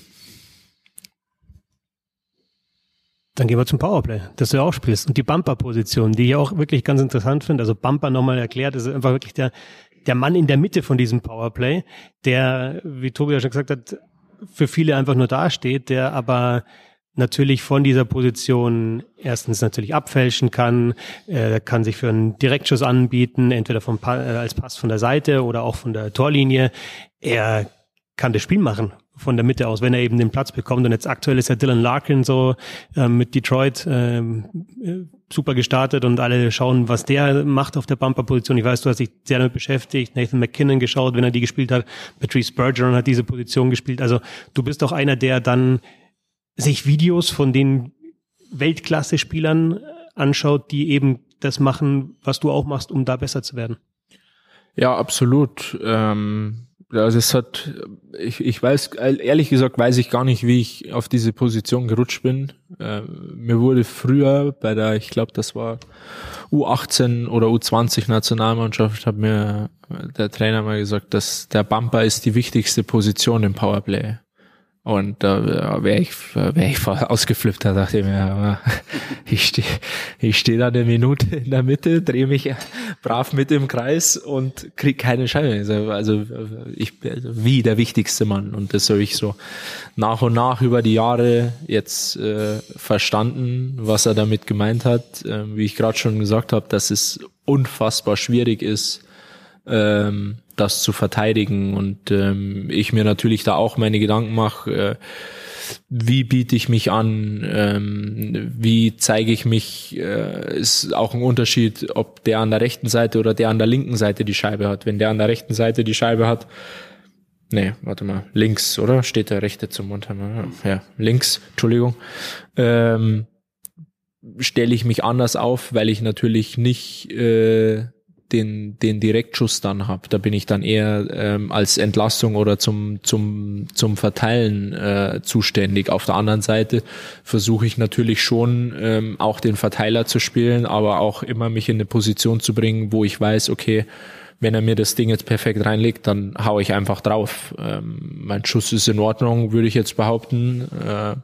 Dann gehen wir zum Powerplay, das du ja auch spielst. Und die Bumper-Position, die ich auch wirklich ganz interessant finde. Also Bumper nochmal erklärt, ist einfach wirklich der, der Mann in der Mitte von diesem Powerplay, der, wie Tobi ja schon gesagt hat, für viele einfach nur dasteht, der aber natürlich von dieser Position erstens natürlich abfälschen kann, äh, kann sich für einen Direktschuss anbieten, entweder vom pa äh, als Pass von der Seite oder auch von der Torlinie. Er kann das Spiel machen von der Mitte aus, wenn er eben den Platz bekommt. Und jetzt aktuell ist ja Dylan Larkin so äh, mit Detroit äh, super gestartet und alle schauen, was der macht auf der Bumper-Position. Ich weiß, du hast dich sehr damit beschäftigt. Nathan McKinnon geschaut, wenn er die gespielt hat. Patrice Bergeron hat diese Position gespielt. Also du bist doch einer, der dann sich Videos von den Weltklasse-Spielern anschaut, die eben das machen, was du auch machst, um da besser zu werden. Ja, absolut. Ähm, also es hat, ich, ich weiß, ehrlich gesagt weiß ich gar nicht, wie ich auf diese Position gerutscht bin. Ähm, mir wurde früher bei der, ich glaube, das war U18 oder U20 Nationalmannschaft, hat mir der Trainer mal gesagt, dass der Bumper ist die wichtigste Position im Powerplay. Und da wäre ich, wär ich ausgeflippt, da dachte ich mir, ich stehe ich steh da eine Minute in der Mitte, drehe mich brav mit im Kreis und krieg keine Scheibe. Also, also ich wie der wichtigste Mann. Und das habe ich so nach und nach über die Jahre jetzt äh, verstanden, was er damit gemeint hat. Ähm, wie ich gerade schon gesagt habe, dass es unfassbar schwierig ist, ähm, das zu verteidigen und ähm, ich mir natürlich da auch meine Gedanken mache, äh, wie biete ich mich an, ähm, wie zeige ich mich, äh, ist auch ein Unterschied, ob der an der rechten Seite oder der an der linken Seite die Scheibe hat. Wenn der an der rechten Seite die Scheibe hat, nee, warte mal, links, oder? Steht der rechte zum Mund? Ja, links, Entschuldigung. Ähm, stelle ich mich anders auf, weil ich natürlich nicht äh, den, den Direktschuss dann habe. Da bin ich dann eher ähm, als Entlastung oder zum, zum, zum Verteilen äh, zuständig. Auf der anderen Seite versuche ich natürlich schon ähm, auch den Verteiler zu spielen, aber auch immer mich in eine Position zu bringen, wo ich weiß, okay, wenn er mir das Ding jetzt perfekt reinlegt, dann hau ich einfach drauf. Ähm, mein Schuss ist in Ordnung, würde ich jetzt behaupten. Äh,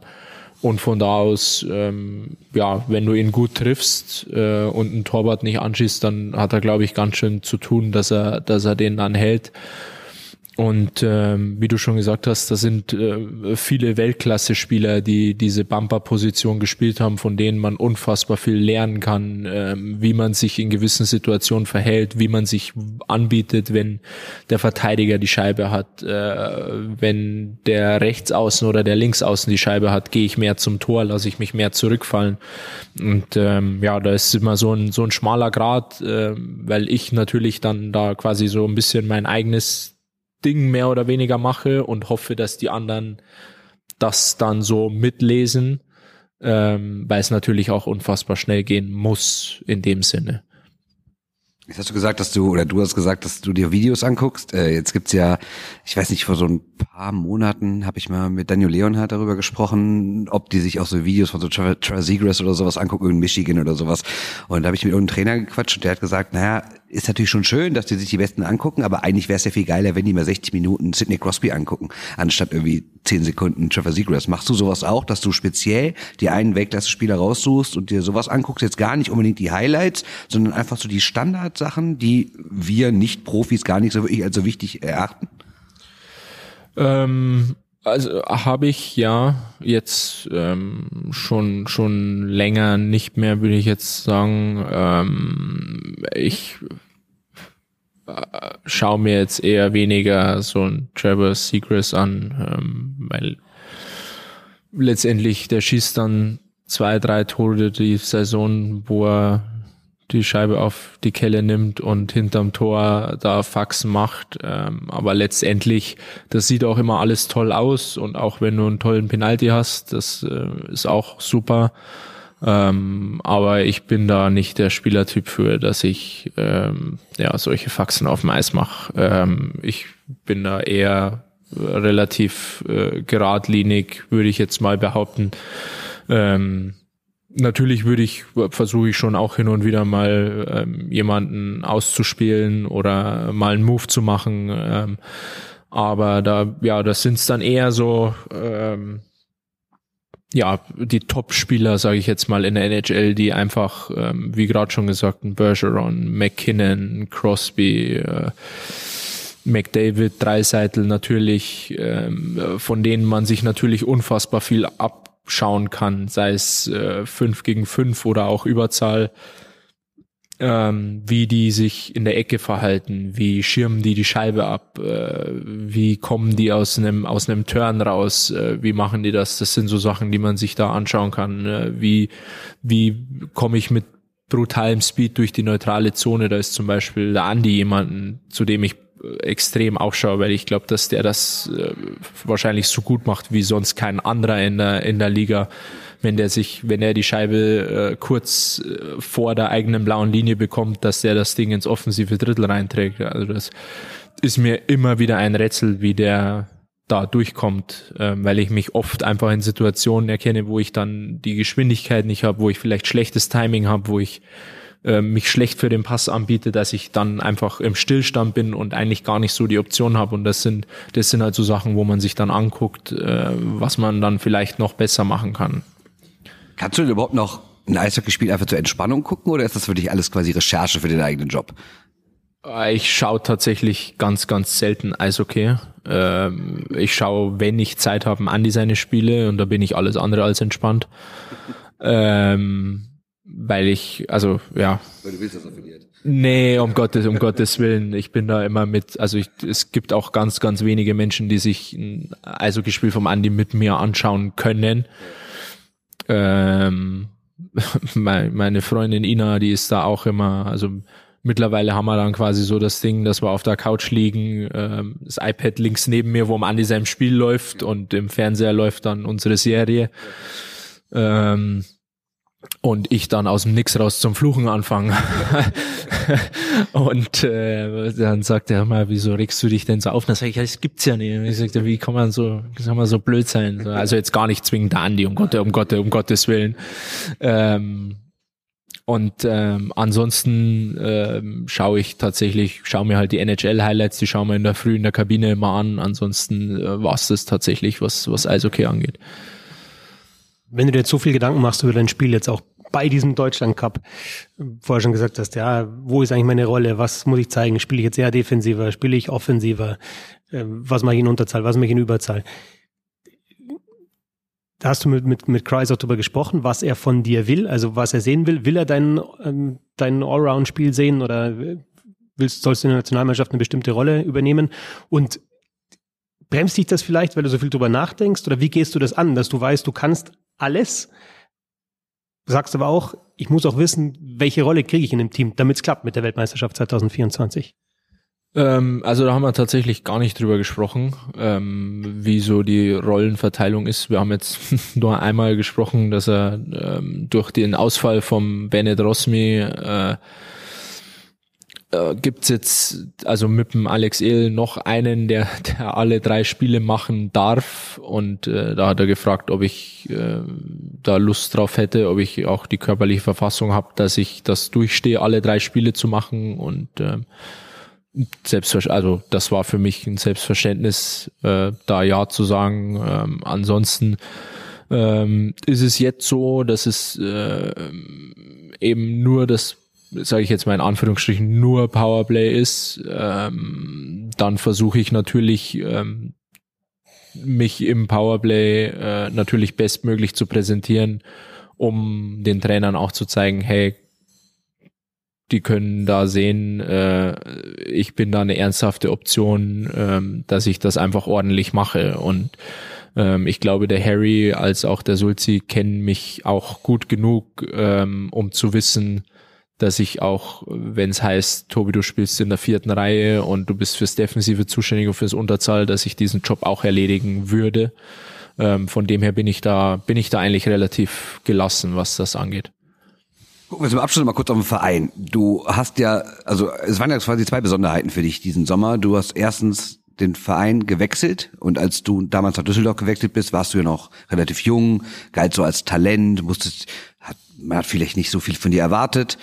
und von da aus, ähm, ja, wenn du ihn gut triffst äh, und ein Torwart nicht anschießt, dann hat er, glaube ich, ganz schön zu tun, dass er, dass er den dann hält. Und ähm, wie du schon gesagt hast, da sind äh, viele Weltklasse-Spieler, die diese Bumper-Position gespielt haben, von denen man unfassbar viel lernen kann, äh, wie man sich in gewissen Situationen verhält, wie man sich anbietet, wenn der Verteidiger die Scheibe hat, äh, wenn der Rechtsaußen oder der Linksaußen die Scheibe hat, gehe ich mehr zum Tor, lasse ich mich mehr zurückfallen. Und ähm, ja, da ist immer so ein so ein schmaler Grad, äh, weil ich natürlich dann da quasi so ein bisschen mein eigenes Ding mehr oder weniger mache und hoffe, dass die anderen das dann so mitlesen, ähm, weil es natürlich auch unfassbar schnell gehen muss in dem Sinne. Jetzt hast du gesagt, dass du, oder du hast gesagt, dass du dir Videos anguckst. Äh, jetzt gibt's ja, ich weiß nicht, vor so ein paar Monaten habe ich mal mit Daniel Leonhardt darüber gesprochen, ob die sich auch so Videos von so Travis Seagrass oder sowas angucken, in Michigan oder sowas. Und da habe ich mit irgendeinem Trainer gequatscht und der hat gesagt, naja, ist natürlich schon schön, dass die sich die Besten angucken, aber eigentlich wäre es ja viel geiler, wenn die mal 60 Minuten Sidney Crosby angucken, anstatt irgendwie 10 Sekunden Trevor Seagrass. Machst du sowas auch, dass du speziell die einen Weltklasse-Spieler raussuchst und dir sowas anguckst? Jetzt gar nicht unbedingt die Highlights, sondern einfach so die Standardsachen, die wir Nicht-Profis gar nicht so wirklich als so wichtig erachten? Ähm, also habe ich ja jetzt ähm, schon schon länger nicht mehr, würde ich jetzt sagen. Ähm, ich schaue mir jetzt eher weniger so ein Trevor Seagrass an, ähm, weil letztendlich der schießt dann zwei, drei Tore die Saison, wo er die Scheibe auf die Kelle nimmt und hinterm Tor da Faxen macht. Ähm, aber letztendlich, das sieht auch immer alles toll aus und auch wenn du einen tollen Penalty hast, das äh, ist auch super. Ähm, aber ich bin da nicht der Spielertyp für, dass ich ähm, ja solche Faxen auf dem Eis mache. Ähm, ich bin da eher relativ äh, geradlinig, würde ich jetzt mal behaupten. Ähm, natürlich würde ich, versuche ich schon auch hin und wieder mal ähm, jemanden auszuspielen oder mal einen Move zu machen. Ähm, aber da, ja, das sind dann eher so ähm, ja, die Top-Spieler, sage ich jetzt mal, in der NHL, die einfach, ähm, wie gerade schon gesagt, Bergeron, McKinnon, Crosby, äh, McDavid, Dreiseitel natürlich, ähm, von denen man sich natürlich unfassbar viel abschauen kann, sei es äh, 5 gegen 5 oder auch Überzahl ähm, wie die sich in der Ecke verhalten, wie schirmen die die Scheibe ab, äh, wie kommen die aus einem aus einem Turn raus, äh, wie machen die das? Das sind so Sachen, die man sich da anschauen kann. Äh, wie wie komme ich mit brutalem Speed durch die neutrale Zone? Da ist zum Beispiel der Andi jemanden, zu dem ich äh, extrem aufschaue, weil ich glaube, dass der das äh, wahrscheinlich so gut macht wie sonst kein anderer in der in der Liga wenn der sich, wenn er die Scheibe äh, kurz äh, vor der eigenen blauen Linie bekommt, dass der das Ding ins offensive Drittel reinträgt. Also das ist mir immer wieder ein Rätsel, wie der da durchkommt, äh, weil ich mich oft einfach in Situationen erkenne, wo ich dann die Geschwindigkeit nicht habe, wo ich vielleicht schlechtes Timing habe, wo ich äh, mich schlecht für den Pass anbiete, dass ich dann einfach im Stillstand bin und eigentlich gar nicht so die Option habe. Und das sind, das sind halt so Sachen, wo man sich dann anguckt, äh, was man dann vielleicht noch besser machen kann. Kannst du denn überhaupt noch ein Eishockeyspiel einfach zur Entspannung gucken oder ist das für dich alles quasi Recherche für den eigenen Job? Äh, ich schaue tatsächlich ganz, ganz selten Eishockey. Ähm, ich schaue, wenn ich Zeit habe, an die seine Spiele und da bin ich alles andere als entspannt. Ähm, weil ich, also ja. Weil du willst, dass er verliert. Nee, um Gottes, um Gottes Willen. Ich bin da immer mit, also ich, es gibt auch ganz, ganz wenige Menschen, die sich ein Eishockeyspiel vom Andi mit mir anschauen können. Ja ähm, meine Freundin Ina, die ist da auch immer, also mittlerweile haben wir dann quasi so das Ding, dass wir auf der Couch liegen, ähm, das iPad links neben mir, wo man an diesem Spiel läuft und im Fernseher läuft dann unsere Serie. Ähm, und ich dann aus dem Nix raus zum Fluchen anfange. und äh, dann sagt er mal, wieso regst du dich denn so auf? dann sage ich, das gibt's ja nicht. Und ich sagte, wie kann man so, kann man so blöd sein? Also jetzt gar nicht zwingend der Andi, um Gott, um Gott, um Gottes Willen. Ähm, und ähm, ansonsten ähm, schaue ich tatsächlich, schaue mir halt die NHL-Highlights, die schauen wir in der Früh in der Kabine immer an. Ansonsten äh, war es das tatsächlich, was, was Eishockey angeht. Wenn du dir jetzt so viel Gedanken machst über dein Spiel jetzt auch bei diesem Deutschland Cup. Vorher schon gesagt hast, ja, wo ist eigentlich meine Rolle? Was muss ich zeigen? Spiele ich jetzt eher defensiver? Spiele ich offensiver? Ähm, was mache ich in Unterzahl? Was mache ich in Überzahl? Da hast du mit, mit, mit Kreis auch darüber gesprochen, was er von dir will, also was er sehen will. Will er dein, ähm, dein Allround-Spiel sehen oder willst, sollst du in der Nationalmannschaft eine bestimmte Rolle übernehmen? Und bremst dich das vielleicht, weil du so viel drüber nachdenkst? Oder wie gehst du das an, dass du weißt, du kannst alles, sagst aber auch, ich muss auch wissen, welche Rolle kriege ich in dem Team, damit es klappt mit der Weltmeisterschaft 2024? Ähm, also da haben wir tatsächlich gar nicht drüber gesprochen, ähm, wie so die Rollenverteilung ist. Wir haben jetzt nur einmal gesprochen, dass er ähm, durch den Ausfall vom Bennett Rosmi äh, äh, gibt's jetzt also mit dem Alex Ehl noch einen, der, der alle drei Spiele machen darf und äh, da hat er gefragt, ob ich äh, da Lust drauf hätte, ob ich auch die körperliche Verfassung habe, dass ich das durchstehe, alle drei Spiele zu machen und äh, Selbstverständnis, also das war für mich ein Selbstverständnis, äh, da ja zu sagen. Ähm, ansonsten ähm, ist es jetzt so, dass es äh, eben nur das sage ich jetzt mal in Anführungsstrichen, nur Powerplay ist, ähm, dann versuche ich natürlich ähm, mich im Powerplay äh, natürlich bestmöglich zu präsentieren, um den Trainern auch zu zeigen, hey, die können da sehen, äh, ich bin da eine ernsthafte Option, ähm, dass ich das einfach ordentlich mache. Und ähm, ich glaube, der Harry als auch der Sulzi kennen mich auch gut genug, ähm, um zu wissen, dass ich auch, wenn es heißt, Tobi, du spielst in der vierten Reihe und du bist fürs Defensive zuständig und fürs Unterzahl, dass ich diesen Job auch erledigen würde. Ähm, von dem her bin ich da, bin ich da eigentlich relativ gelassen, was das angeht. Gucken wir zum Abschluss mal kurz auf den Verein. Du hast ja, also es waren ja quasi zwei Besonderheiten für dich diesen Sommer. Du hast erstens den Verein gewechselt und als du damals nach Düsseldorf gewechselt bist, warst du ja noch relativ jung, galt so als Talent, musstest, hat, man hat vielleicht nicht so viel von dir erwartet.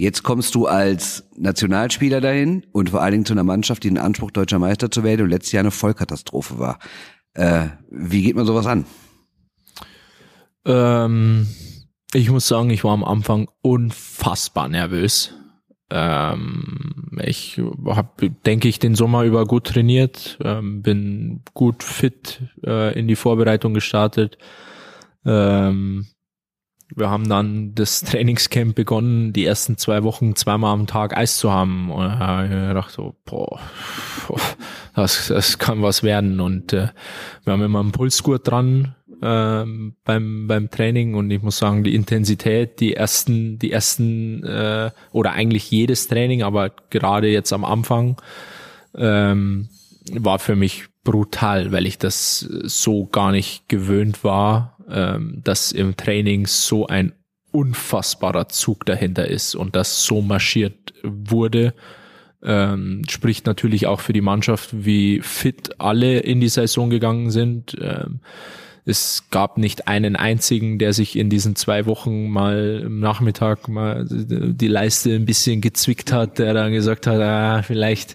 Jetzt kommst du als Nationalspieler dahin und vor allen Dingen zu einer Mannschaft, die den Anspruch, deutscher Meister zu werden und letztes Jahr eine Vollkatastrophe war. Äh, wie geht man sowas an? Ähm, ich muss sagen, ich war am Anfang unfassbar nervös. Ähm, ich habe, denke ich, den Sommer über gut trainiert, ähm, bin gut fit äh, in die Vorbereitung gestartet. Ähm, wir haben dann das Trainingscamp begonnen, die ersten zwei Wochen zweimal am Tag Eis zu haben. Und habe ich gedacht so, boah, das, das kann was werden. Und äh, wir haben immer einen Pulsgurt dran ähm, beim, beim Training und ich muss sagen, die Intensität, die ersten, die ersten äh, oder eigentlich jedes Training, aber gerade jetzt am Anfang ähm, war für mich brutal, weil ich das so gar nicht gewöhnt war ähm, dass im Training so ein unfassbarer Zug dahinter ist und das so marschiert wurde, ähm, spricht natürlich auch für die Mannschaft, wie fit alle in die Saison gegangen sind. Ähm, es gab nicht einen einzigen, der sich in diesen zwei Wochen mal im Nachmittag mal die Leiste ein bisschen gezwickt hat, der dann gesagt hat, ah, vielleicht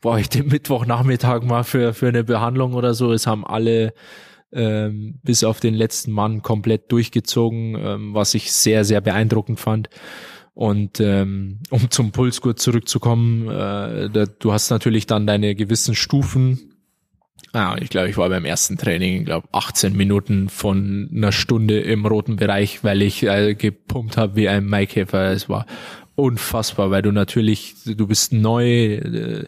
brauche ich den Mittwochnachmittag mal für, für eine Behandlung oder so. Es haben alle ähm, bis auf den letzten Mann komplett durchgezogen, ähm, was ich sehr, sehr beeindruckend fand. Und ähm, um zum Pulsgurt zurückzukommen, äh, da, du hast natürlich dann deine gewissen Stufen. Ja, ich glaube, ich war beim ersten Training, glaube 18 Minuten von einer Stunde im roten Bereich, weil ich äh, gepumpt habe wie ein Maikäfer. Es war unfassbar, weil du natürlich, du bist neu. Äh,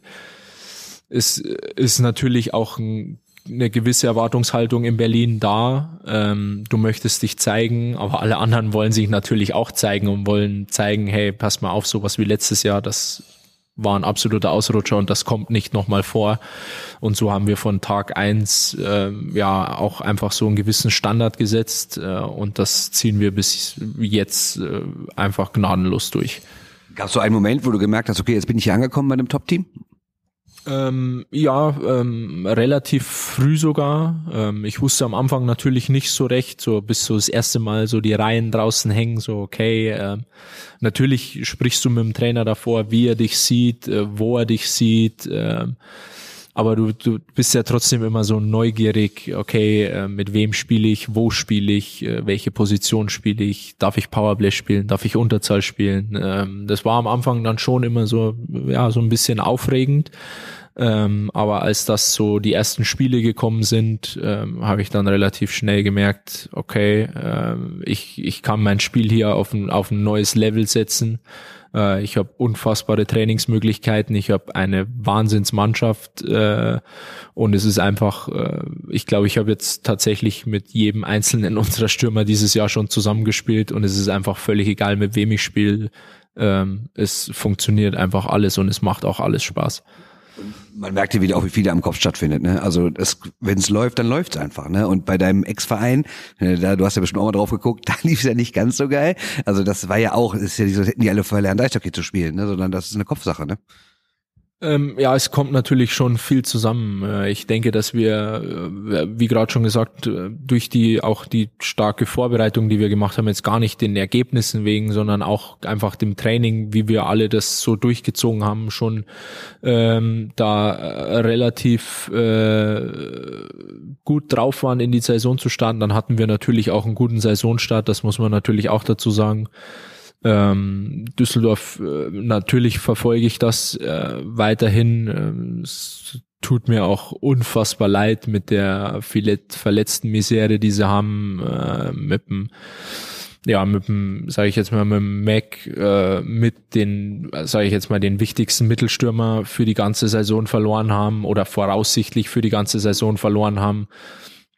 es ist natürlich auch ein eine gewisse Erwartungshaltung in Berlin da. Ähm, du möchtest dich zeigen, aber alle anderen wollen sich natürlich auch zeigen und wollen zeigen, hey, pass mal auf, sowas wie letztes Jahr, das war ein absoluter Ausrutscher und das kommt nicht nochmal vor. Und so haben wir von Tag eins äh, ja auch einfach so einen gewissen Standard gesetzt äh, und das ziehen wir bis jetzt äh, einfach gnadenlos durch. Gab es so einen Moment, wo du gemerkt hast, okay, jetzt bin ich hier angekommen bei einem Top-Team? Ähm, ja, ähm, relativ früh sogar. Ähm, ich wusste am Anfang natürlich nicht so recht, so bis so das erste Mal so die Reihen draußen hängen, so okay. Ähm, natürlich sprichst du mit dem Trainer davor, wie er dich sieht, äh, wo er dich sieht. Ähm, aber du, du bist ja trotzdem immer so neugierig, okay, äh, mit wem spiele ich, wo spiele ich, äh, welche Position spiele ich, darf ich Powerplay spielen, darf ich Unterzahl spielen. Ähm, das war am Anfang dann schon immer so, ja, so ein bisschen aufregend. Ähm, aber als das so die ersten Spiele gekommen sind, ähm, habe ich dann relativ schnell gemerkt, okay, ähm, ich, ich kann mein Spiel hier auf ein, auf ein neues Level setzen. Äh, ich habe unfassbare Trainingsmöglichkeiten, ich habe eine Wahnsinnsmannschaft äh, und es ist einfach, äh, ich glaube, ich habe jetzt tatsächlich mit jedem einzelnen unserer Stürmer dieses Jahr schon zusammengespielt und es ist einfach völlig egal, mit wem ich spiele. Ähm, es funktioniert einfach alles und es macht auch alles Spaß man merkt ja wieder auch, wie viel da am Kopf stattfindet. Ne? Also wenn es läuft, dann läuft's einfach. Ne? Und bei deinem Ex-Verein, äh, da du hast ja bestimmt auch mal drauf geguckt, da lief es ja nicht ganz so geil. Also das war ja auch, ist ja nicht so, hätten die alle verlernt, Eishockey zu spielen, ne? sondern das ist eine Kopfsache. Ne? Ähm, ja, es kommt natürlich schon viel zusammen. Äh, ich denke, dass wir, äh, wie gerade schon gesagt, äh, durch die auch die starke Vorbereitung, die wir gemacht haben, jetzt gar nicht den Ergebnissen wegen, sondern auch einfach dem Training, wie wir alle das so durchgezogen haben, schon ähm, da relativ äh, gut drauf waren, in die Saison zu starten. Dann hatten wir natürlich auch einen guten Saisonstart, das muss man natürlich auch dazu sagen. Ähm, Düsseldorf, äh, natürlich verfolge ich das äh, weiterhin. Ähm, es tut mir auch unfassbar leid mit der verletzten Misere, die sie haben, äh, mit dem ja, mit dem, sage ich jetzt mal, mit dem Mac, äh, mit den, sage ich jetzt mal, den wichtigsten Mittelstürmer für die ganze Saison verloren haben oder voraussichtlich für die ganze Saison verloren haben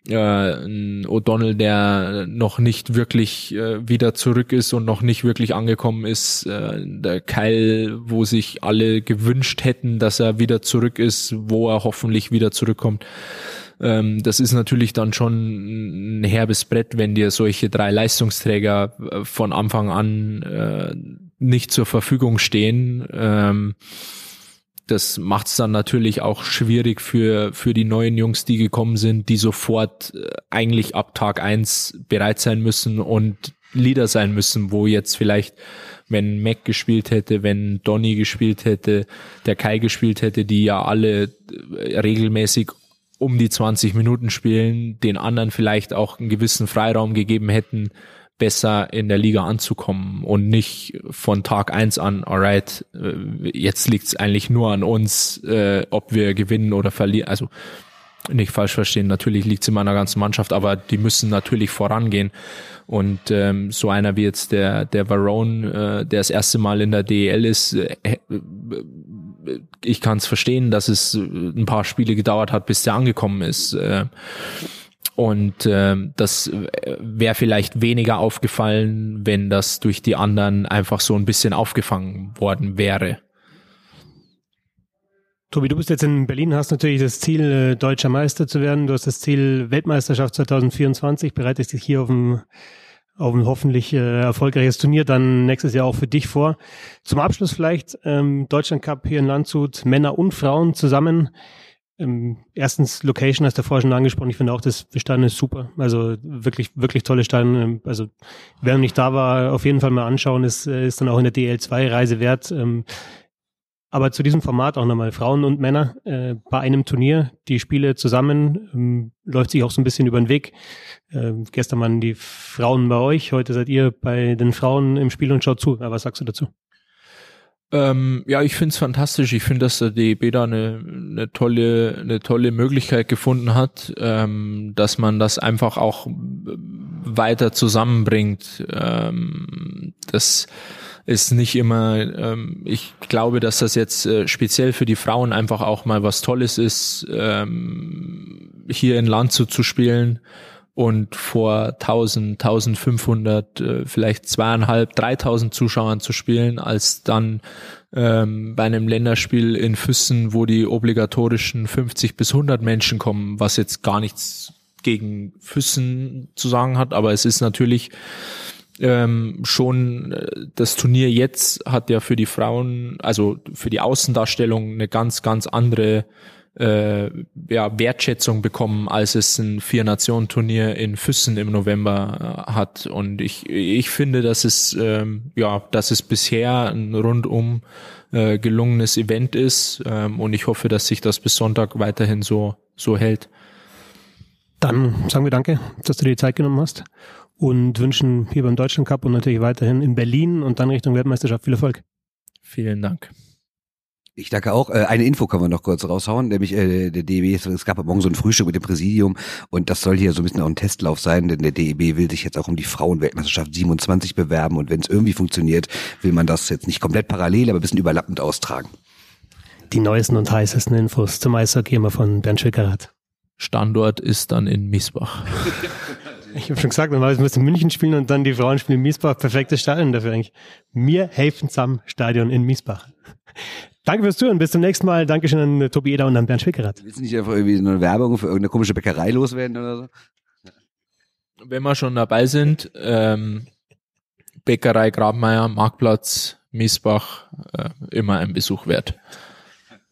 äh, O'Donnell, der noch nicht wirklich äh, wieder zurück ist und noch nicht wirklich angekommen ist. Äh, der Keil, wo sich alle gewünscht hätten, dass er wieder zurück ist, wo er hoffentlich wieder zurückkommt. Ähm, das ist natürlich dann schon ein herbes Brett, wenn dir solche drei Leistungsträger äh, von Anfang an äh, nicht zur Verfügung stehen. Ähm, das macht es dann natürlich auch schwierig für, für die neuen Jungs, die gekommen sind, die sofort äh, eigentlich ab Tag eins bereit sein müssen und Leader sein müssen, wo jetzt vielleicht, wenn Mac gespielt hätte, wenn Donny gespielt hätte, der Kai gespielt hätte, die ja alle äh, regelmäßig um die 20 Minuten spielen, den anderen vielleicht auch einen gewissen Freiraum gegeben hätten, besser in der Liga anzukommen und nicht von Tag eins an, alright, äh, jetzt liegt es eigentlich nur an uns, äh, ob wir gewinnen oder verlieren. Also nicht falsch verstehen, natürlich liegt es in meiner ganzen Mannschaft, aber die müssen natürlich vorangehen. Und ähm, so einer wie jetzt der, der Varone, äh, der das erste Mal in der DEL ist, äh, äh ich kann es verstehen, dass es ein paar Spiele gedauert hat, bis der angekommen ist. Äh, und äh, das wäre vielleicht weniger aufgefallen, wenn das durch die anderen einfach so ein bisschen aufgefangen worden wäre. Tobi, du bist jetzt in Berlin, hast natürlich das Ziel, äh, deutscher Meister zu werden. Du hast das Ziel Weltmeisterschaft 2024, bereitest dich hier auf ein, auf ein hoffentlich äh, erfolgreiches Turnier dann nächstes Jahr auch für dich vor. Zum Abschluss vielleicht ähm, Deutschland Cup hier in Landshut, Männer und Frauen zusammen. Ähm, erstens Location hast du vorher schon angesprochen. Ich finde auch, das Stadion ist super. Also wirklich, wirklich tolle Stadion. Ähm, also wer nicht da war, auf jeden Fall mal anschauen. Ist, äh, ist dann auch in der DL2 Reise wert. Ähm, aber zu diesem Format auch nochmal Frauen und Männer äh, bei einem Turnier, die Spiele zusammen, ähm, läuft sich auch so ein bisschen über den Weg. Äh, gestern waren die Frauen bei euch, heute seid ihr bei den Frauen im Spiel und schaut zu. Aber was sagst du dazu? Ähm, ja, ich find's fantastisch. Ich finde, dass der DEB da eine, eine tolle, eine tolle Möglichkeit gefunden hat, ähm, dass man das einfach auch weiter zusammenbringt. Ähm, das ist nicht immer, ähm, ich glaube, dass das jetzt äh, speziell für die Frauen einfach auch mal was Tolles ist, ähm, hier in Land zu, zu spielen und vor 1000, 1500, äh, vielleicht zweieinhalb, 3000 Zuschauern zu spielen, als dann ähm, bei einem Länderspiel in Füssen, wo die obligatorischen 50 bis 100 Menschen kommen, was jetzt gar nichts gegen Füssen zu sagen hat, aber es ist natürlich ähm, schon äh, das Turnier jetzt hat ja für die Frauen, also für die Außendarstellung eine ganz, ganz andere äh, ja, Wertschätzung bekommen, als es ein Vier-Nationen-Turnier in Füssen im November äh, hat. Und ich, ich finde, dass es, ähm, ja, dass es bisher ein rundum äh, gelungenes Event ist. Ähm, und ich hoffe, dass sich das bis Sonntag weiterhin so, so hält. Dann sagen wir danke, dass du dir die Zeit genommen hast und wünschen hier beim Deutschland Cup und natürlich weiterhin in Berlin und dann Richtung Weltmeisterschaft viel Erfolg. Vielen Dank. Ich danke auch. Äh, eine Info können wir noch kurz raushauen, nämlich äh, der DEB, es gab morgen so ein Frühstück mit dem Präsidium und das soll hier so ein bisschen auch ein Testlauf sein, denn der DEB will sich jetzt auch um die Frauenweltmeisterschaft 27 bewerben und wenn es irgendwie funktioniert, will man das jetzt nicht komplett parallel, aber ein bisschen überlappend austragen. Die neuesten und heißesten Infos zum Eishockey immer von Bernd Schwickerath. Standort ist dann in Miesbach. Ich habe schon gesagt, normalerweise müssen München spielen und dann die Frauen spielen in Miesbach. Perfektes Stadion dafür eigentlich. Mir helfen zusammen Stadion in Miesbach. Danke fürs Zuhören. Bis zum nächsten Mal. Dankeschön an äh, Tobi Eder und an Bernd Schwickerath. Willst du nicht einfach irgendwie eine Werbung für irgendeine komische Bäckerei loswerden oder so? Wenn wir schon dabei sind, ähm, Bäckerei Grabmeier, Marktplatz, Miesbach, äh, immer ein Besuch wert.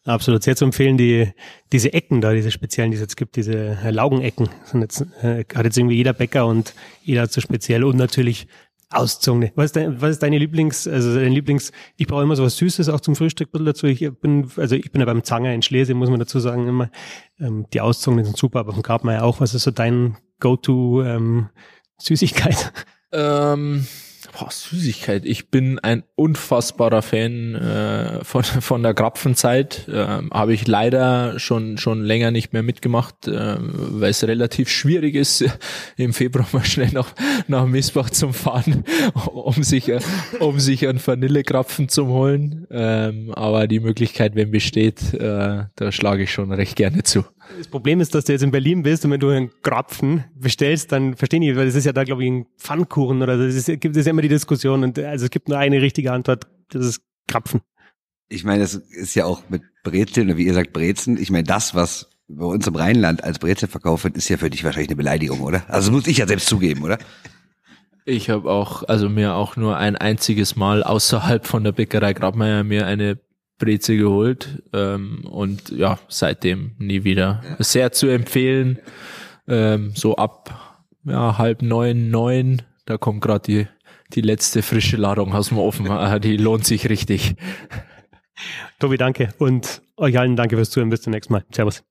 Absolut. Sehr zu empfehlen, die, diese Ecken da, diese speziellen, die es jetzt gibt, diese äh, Laugenecken, sind jetzt, äh, hat jetzt irgendwie jeder Bäcker und jeder hat so speziell und natürlich Auszunge. Was ist, dein, was ist deine Lieblings, also dein Lieblings, ich brauche immer so was Süßes auch zum Frühstück ein dazu. Ich bin, also ich bin ja beim Zanger in Schlesien, muss man dazu sagen, immer. Ähm, die Auszungen sind super, aber vom Grabmeier auch. Was ist so dein Go-To ähm, Süßigkeit? Ähm, Boah, Süßigkeit. Ich bin ein unfassbarer Fan äh, von, von der Grapfenzeit. Ähm, Habe ich leider schon, schon länger nicht mehr mitgemacht, äh, weil es relativ schwierig ist, im Februar mal schnell nach, nach Missbach zu fahren, um sich, um sich einen Vanillekrapfen zu holen. Ähm, aber die Möglichkeit, wenn besteht, äh, da schlage ich schon recht gerne zu. Das Problem ist, dass du jetzt in Berlin bist und wenn du einen Krapfen bestellst, dann verstehe ich, weil das ist ja da, glaube ich, ein Pfannkuchen oder das ist, gibt es ja immer die Diskussion und also es gibt nur eine richtige Antwort, das ist Krapfen. Ich meine, das ist ja auch mit Brezeln oder wie ihr sagt Brezen. Ich meine, das, was bei uns im Rheinland als Brezel verkauft wird, ist ja für dich wahrscheinlich eine Beleidigung, oder? Also muss ich ja selbst zugeben, oder? Ich habe auch, also mir auch nur ein einziges Mal außerhalb von der Bäckerei Grabmeier mir eine Breze geholt ähm, und ja, seitdem nie wieder. Ja. Sehr zu empfehlen, ähm, so ab ja, halb neun, neun, da kommt gerade die, die letzte frische Ladung aus dem Ofen. Ah, die lohnt sich richtig. Tobi, danke und euch allen danke fürs Zuhören. Bis zum nächsten Mal. Servus.